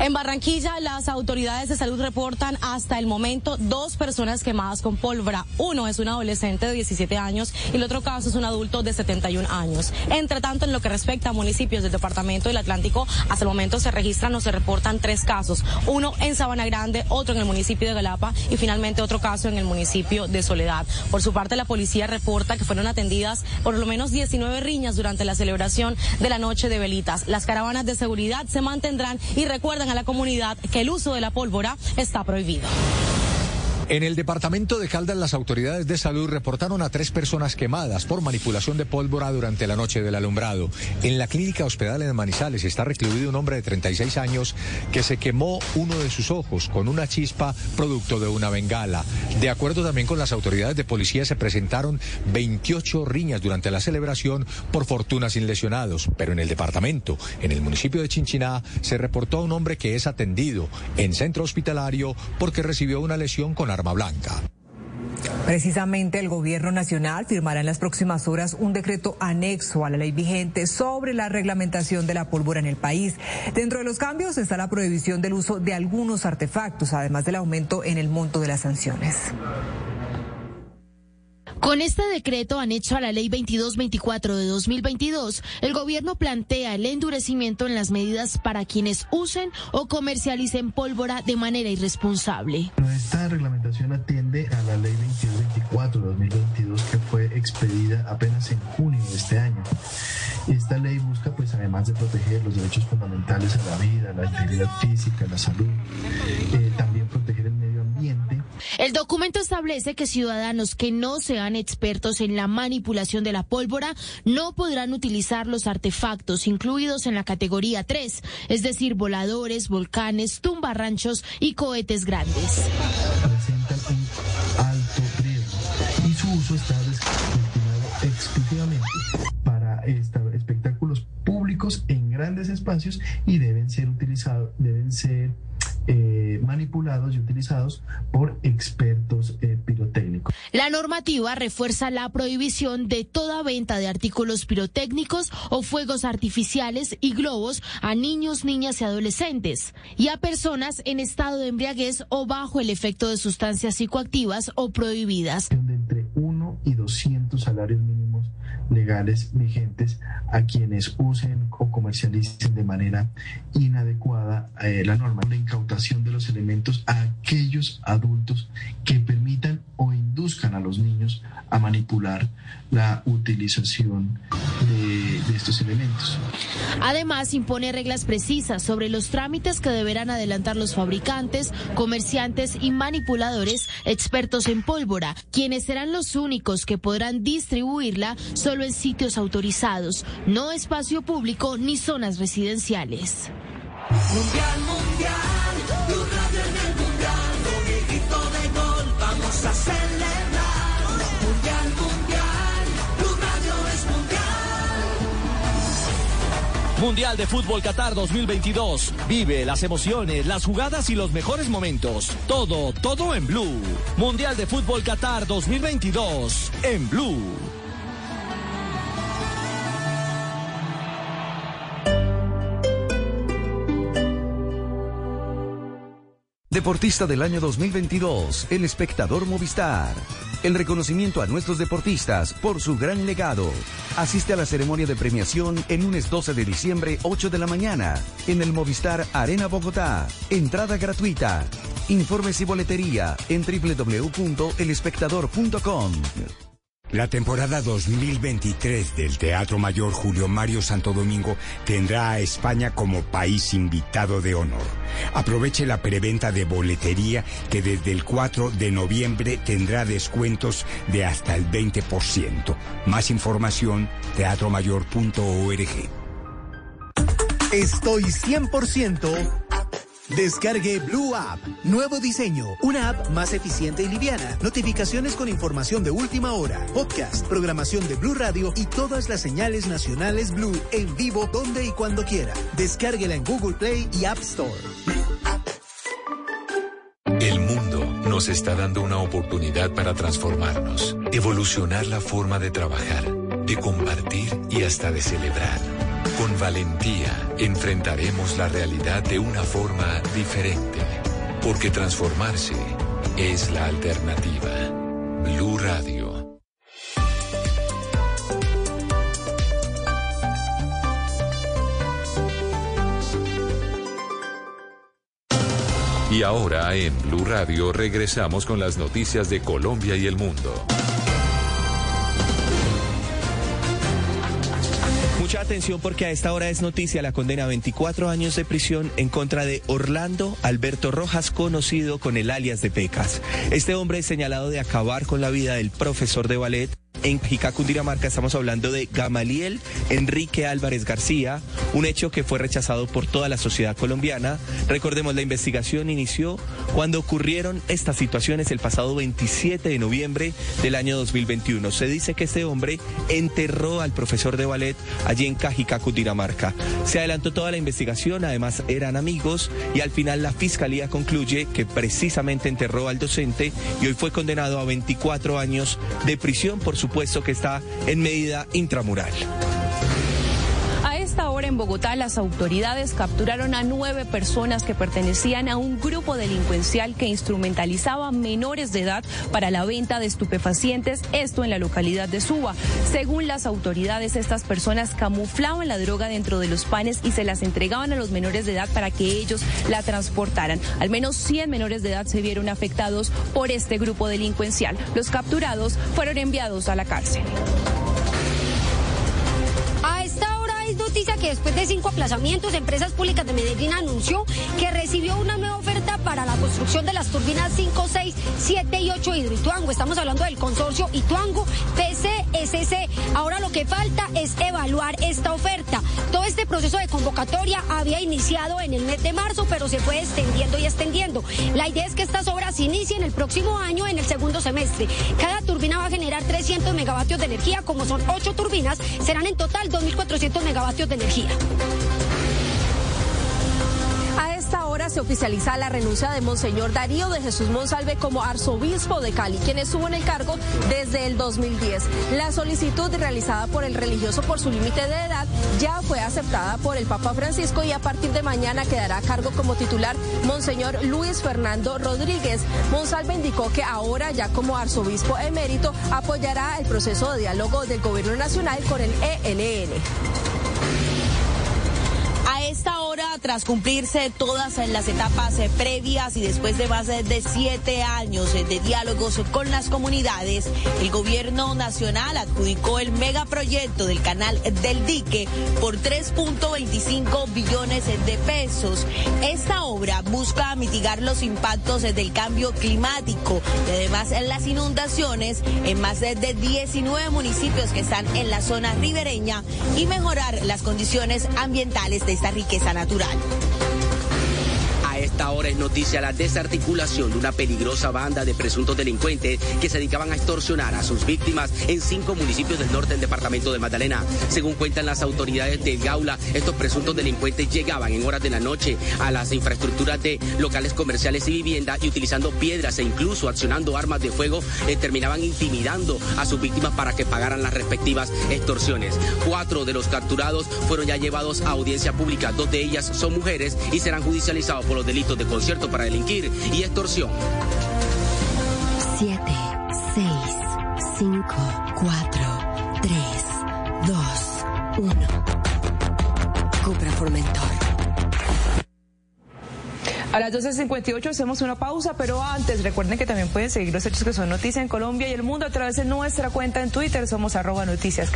En Barranquilla, las autoridades de salud reportan hasta el momento dos personas quemadas con pólvora. Uno es un adolescente de 17 años y el otro caso es un adulto de 71 años. Entre tanto, en lo que respecta a municipios del departamento del Atlántico, hasta el momento se registran o se reportan tres casos. Uno en Sabana Grande, otro en el municipio de Galapa y finalmente otro caso en el municipio de Soledad. Por su parte, la policía reporta que fueron atendidas por lo menos 19 riñas durante la celebración de la noche de velitas. Las caravanas de seguridad se mantendrán y recuerdan a la comunidad que el uso de la pólvora está prohibido. En el departamento de Caldas, las autoridades de salud reportaron a tres personas quemadas por manipulación de pólvora durante la noche del alumbrado. En la clínica hospital de Manizales está recluido un hombre de 36 años que se quemó uno de sus ojos con una chispa producto de una bengala. De acuerdo también con las autoridades de policía, se presentaron 28 riñas durante la celebración, por fortuna sin lesionados. Pero en el departamento, en el municipio de Chinchiná, se reportó a un hombre que es atendido en centro hospitalario porque recibió una lesión con blanca. Precisamente el gobierno nacional firmará en las próximas horas un decreto anexo a la ley vigente sobre la reglamentación de la pólvora en el país. Dentro de los cambios está la prohibición del uso de algunos artefactos, además del aumento en el monto de las sanciones. Con este decreto anexo a la Ley 2224 de 2022, el gobierno plantea el endurecimiento en las medidas para quienes usen o comercialicen pólvora de manera irresponsable. Esta reglamentación atiende a la Ley 2224 de 2022 que fue expedida apenas en junio de este año. Esta ley busca, pues, además de proteger los derechos fundamentales a la vida, la integridad física, la salud, eh, también proteger el documento establece que ciudadanos que no sean expertos en la manipulación de la pólvora no podrán utilizar los artefactos incluidos en la categoría 3, es decir, voladores, volcanes, tumbarranchos y cohetes grandes. Presentan un alto riesgo y su uso está destinado exclusivamente para espectáculos públicos en grandes espacios y deben ser utilizados, deben ser eh, manipulados y utilizados por expertos eh, pirotécnicos. La normativa refuerza la prohibición de toda venta de artículos pirotécnicos o fuegos artificiales y globos a niños, niñas y adolescentes y a personas en estado de embriaguez o bajo el efecto de sustancias psicoactivas o prohibidas. De entre 1 y 200 salarios mínimos legales vigentes a quienes usen o comercialicen de manera inadecuada eh, la norma. La incautación de los elementos a aquellos adultos que permitan o induzcan a los niños a manipular la utilización de, de estos elementos. Además, impone reglas precisas sobre los trámites que deberán adelantar los fabricantes, comerciantes y manipuladores expertos en pólvora, quienes serán los únicos que podrán distribuirla solo en sitios autorizados, no espacio público ni zonas residenciales. Mundial, mundial, Blue Radio en el mundial, grito de gol vamos a celebrar. Mundial. De Fútbol Qatar 2022. Vive las emociones, las jugadas y los mejores momentos. Todo, todo en Blue. Mundial de Fútbol Qatar 2022 en Blue. Deportista del año 2022, el espectador Movistar. El reconocimiento a nuestros deportistas por su gran legado. Asiste a la ceremonia de premiación el lunes 12 de diciembre, 8 de la mañana, en el Movistar Arena Bogotá. Entrada gratuita. Informes y boletería en www.elespectador.com. La temporada 2023 del Teatro Mayor Julio Mario Santo Domingo tendrá a España como país invitado de honor. Aproveche la preventa de boletería que desde el 4 de noviembre tendrá descuentos de hasta el 20%. Más información, teatromayor.org. Estoy 100% Descargue Blue App. Nuevo diseño. Una app más eficiente y liviana. Notificaciones con información de última hora. Podcast, programación de Blue Radio y todas las señales nacionales Blue en vivo donde y cuando quiera. Descárguela en Google Play y App Store. El mundo nos está dando una oportunidad para transformarnos, evolucionar la forma de trabajar, de compartir y hasta de celebrar. Con valentía enfrentaremos la realidad de una forma diferente, porque transformarse es la alternativa. Blue Radio. Y ahora en Blue Radio regresamos con las noticias de Colombia y el mundo. Mucha atención porque a esta hora es noticia la condena a 24 años de prisión en contra de Orlando Alberto Rojas, conocido con el alias de Pecas. Este hombre es señalado de acabar con la vida del profesor de ballet en Jica, Cundinamarca, estamos hablando de Gamaliel Enrique Álvarez García, un hecho que fue rechazado por toda la sociedad colombiana. Recordemos, la investigación inició cuando ocurrieron estas situaciones el pasado 27 de noviembre del año 2021. Se dice que este hombre enterró al profesor de ballet allí en Cajica, Cundinamarca. Se adelantó toda la investigación, además eran amigos y al final la fiscalía concluye que precisamente enterró al docente y hoy fue condenado a 24 años de prisión por su supuesto que está en medida intramural. En Bogotá las autoridades capturaron a nueve personas que pertenecían a un grupo delincuencial que instrumentalizaba menores de edad para la venta de estupefacientes, esto en la localidad de Suba. Según las autoridades, estas personas camuflaban la droga dentro de los panes y se las entregaban a los menores de edad para que ellos la transportaran. Al menos 100 menores de edad se vieron afectados por este grupo delincuencial. Los capturados fueron enviados a la cárcel. A esta hora es noticia que después de cinco aplazamientos, Empresas Públicas de Medellín anunció que recibió una nueva oferta para la construcción de las turbinas 5, 6, 7 y 8 Hidroituango. Estamos hablando del consorcio Ituango PCSC. Ahora lo que falta es evaluar esta oferta. Todo este proceso de convocatoria había iniciado en el mes de marzo, pero se fue extendiendo y extendiendo. La idea es que estas obras inicien el próximo año en el segundo semestre. Cada turbina va a generar 300 megavatios de energía, como son 8 turbinas, serán en total 2.400 megavatios de energía. A esta hora se oficializa la renuncia de Monseñor Darío de Jesús Monsalve como arzobispo de Cali, quien estuvo en el cargo desde el 2010. La solicitud realizada por el religioso por su límite de edad ya fue aceptada por el Papa Francisco y a partir de mañana quedará a cargo como titular Monseñor Luis Fernando Rodríguez. Monsalve indicó que ahora, ya como arzobispo emérito, apoyará el proceso de diálogo del gobierno nacional con el ELN. Esta hora, tras cumplirse todas las etapas eh, previas y después de más de siete años eh, de diálogos con las comunidades, el gobierno nacional adjudicó el megaproyecto del canal del dique por 3.25 billones de pesos. Esta obra busca mitigar los impactos eh, del cambio climático y además las inundaciones en más de 19 municipios que están en la zona ribereña y mejorar las condiciones ambientales de esta riqueza natural. A esta hora es noticia la desarticulación de una peligrosa banda de presuntos delincuentes que se dedicaban a extorsionar a sus víctimas en cinco municipios del norte del departamento de Magdalena. Según cuentan las autoridades del Gaula, estos presuntos delincuentes llegaban en horas de la noche a las infraestructuras de locales comerciales y vivienda y utilizando piedras e incluso accionando armas de fuego eh, terminaban intimidando a sus víctimas para que pagaran las respectivas extorsiones. Cuatro de los capturados fueron ya llevados a audiencia pública. Dos de ellas son mujeres y serán judicializados por los delitos de concierto para delinquir y extorsión. 7, 6, 5, A las 12.58 hacemos una pausa, pero antes recuerden que también pueden seguir los hechos que son noticia en Colombia y el mundo a través de nuestra cuenta en Twitter. Somos arroba noticias.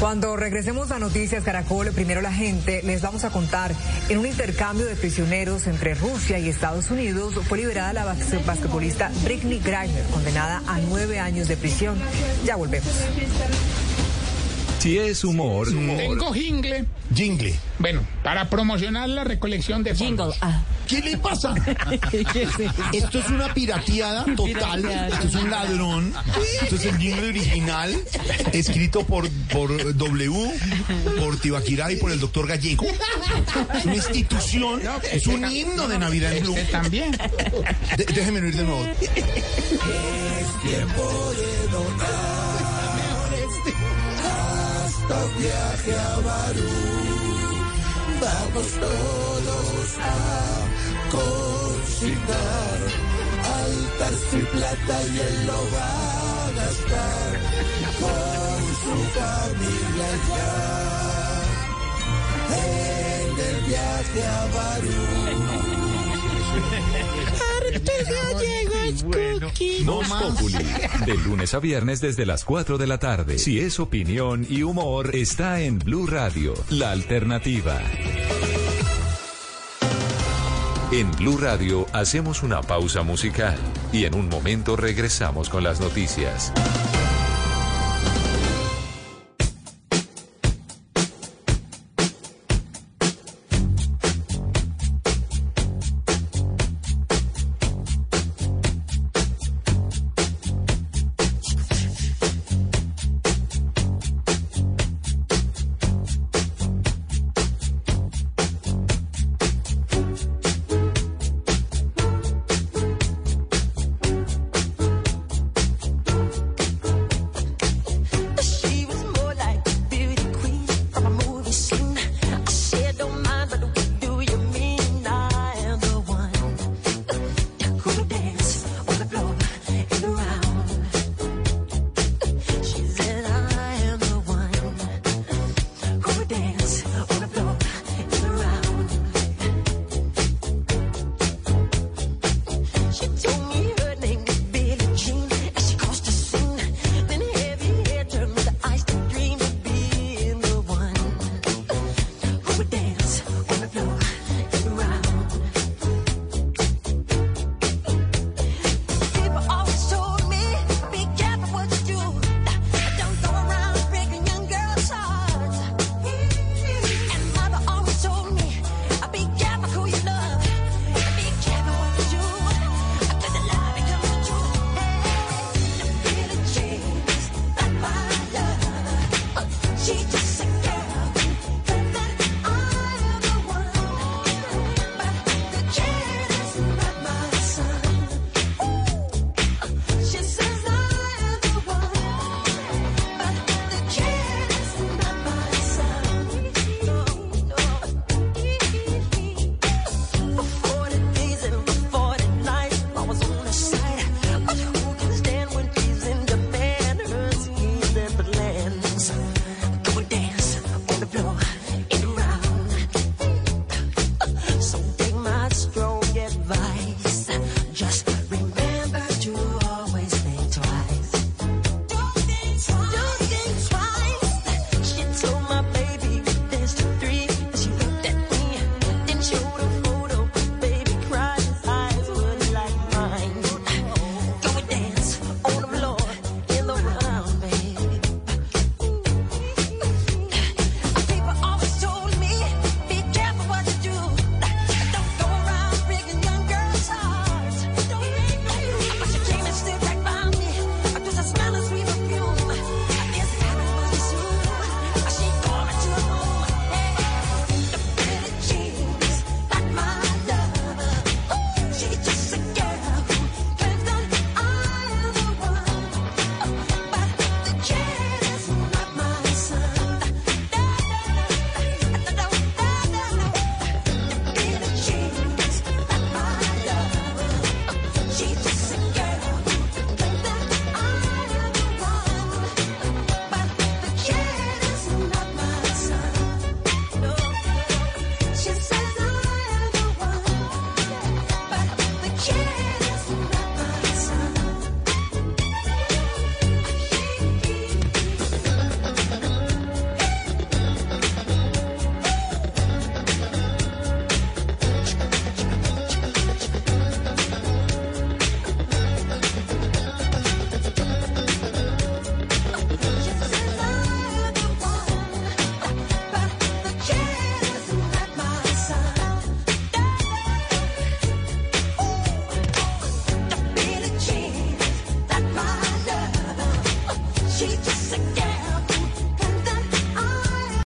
Cuando regresemos a Noticias Caracol, primero la gente, les vamos a contar, en un intercambio de prisioneros entre Rusia y Estados Unidos, fue liberada la bas- basquetbolista Britney Griner, condenada a nueve años de prisión. Ya volvemos. Si es humor. Tengo jingle. Jingle. Bueno, para promocionar la recolección de Jingle. ¿Qué le pasa? Esto es una pirateada total. Esto es un ladrón. Esto es el jingle original, escrito por, por W, por Tibaquirá y por el doctor Gallego. Es una institución, es un himno de Navidad en Blue. también. De- déjeme oír de nuevo. Es tiempo de donar. Viaje a Barú. Vamos todos a consignar. Altar sin plata y él lo va a gastar. Con su familia ya. En el viaje a Barú. Voz Populi, de lunes a viernes desde las 4 de la tarde. Si es opinión y humor, está en Blue Radio, la alternativa. En Blue Radio hacemos una pausa musical y en un momento regresamos con las noticias.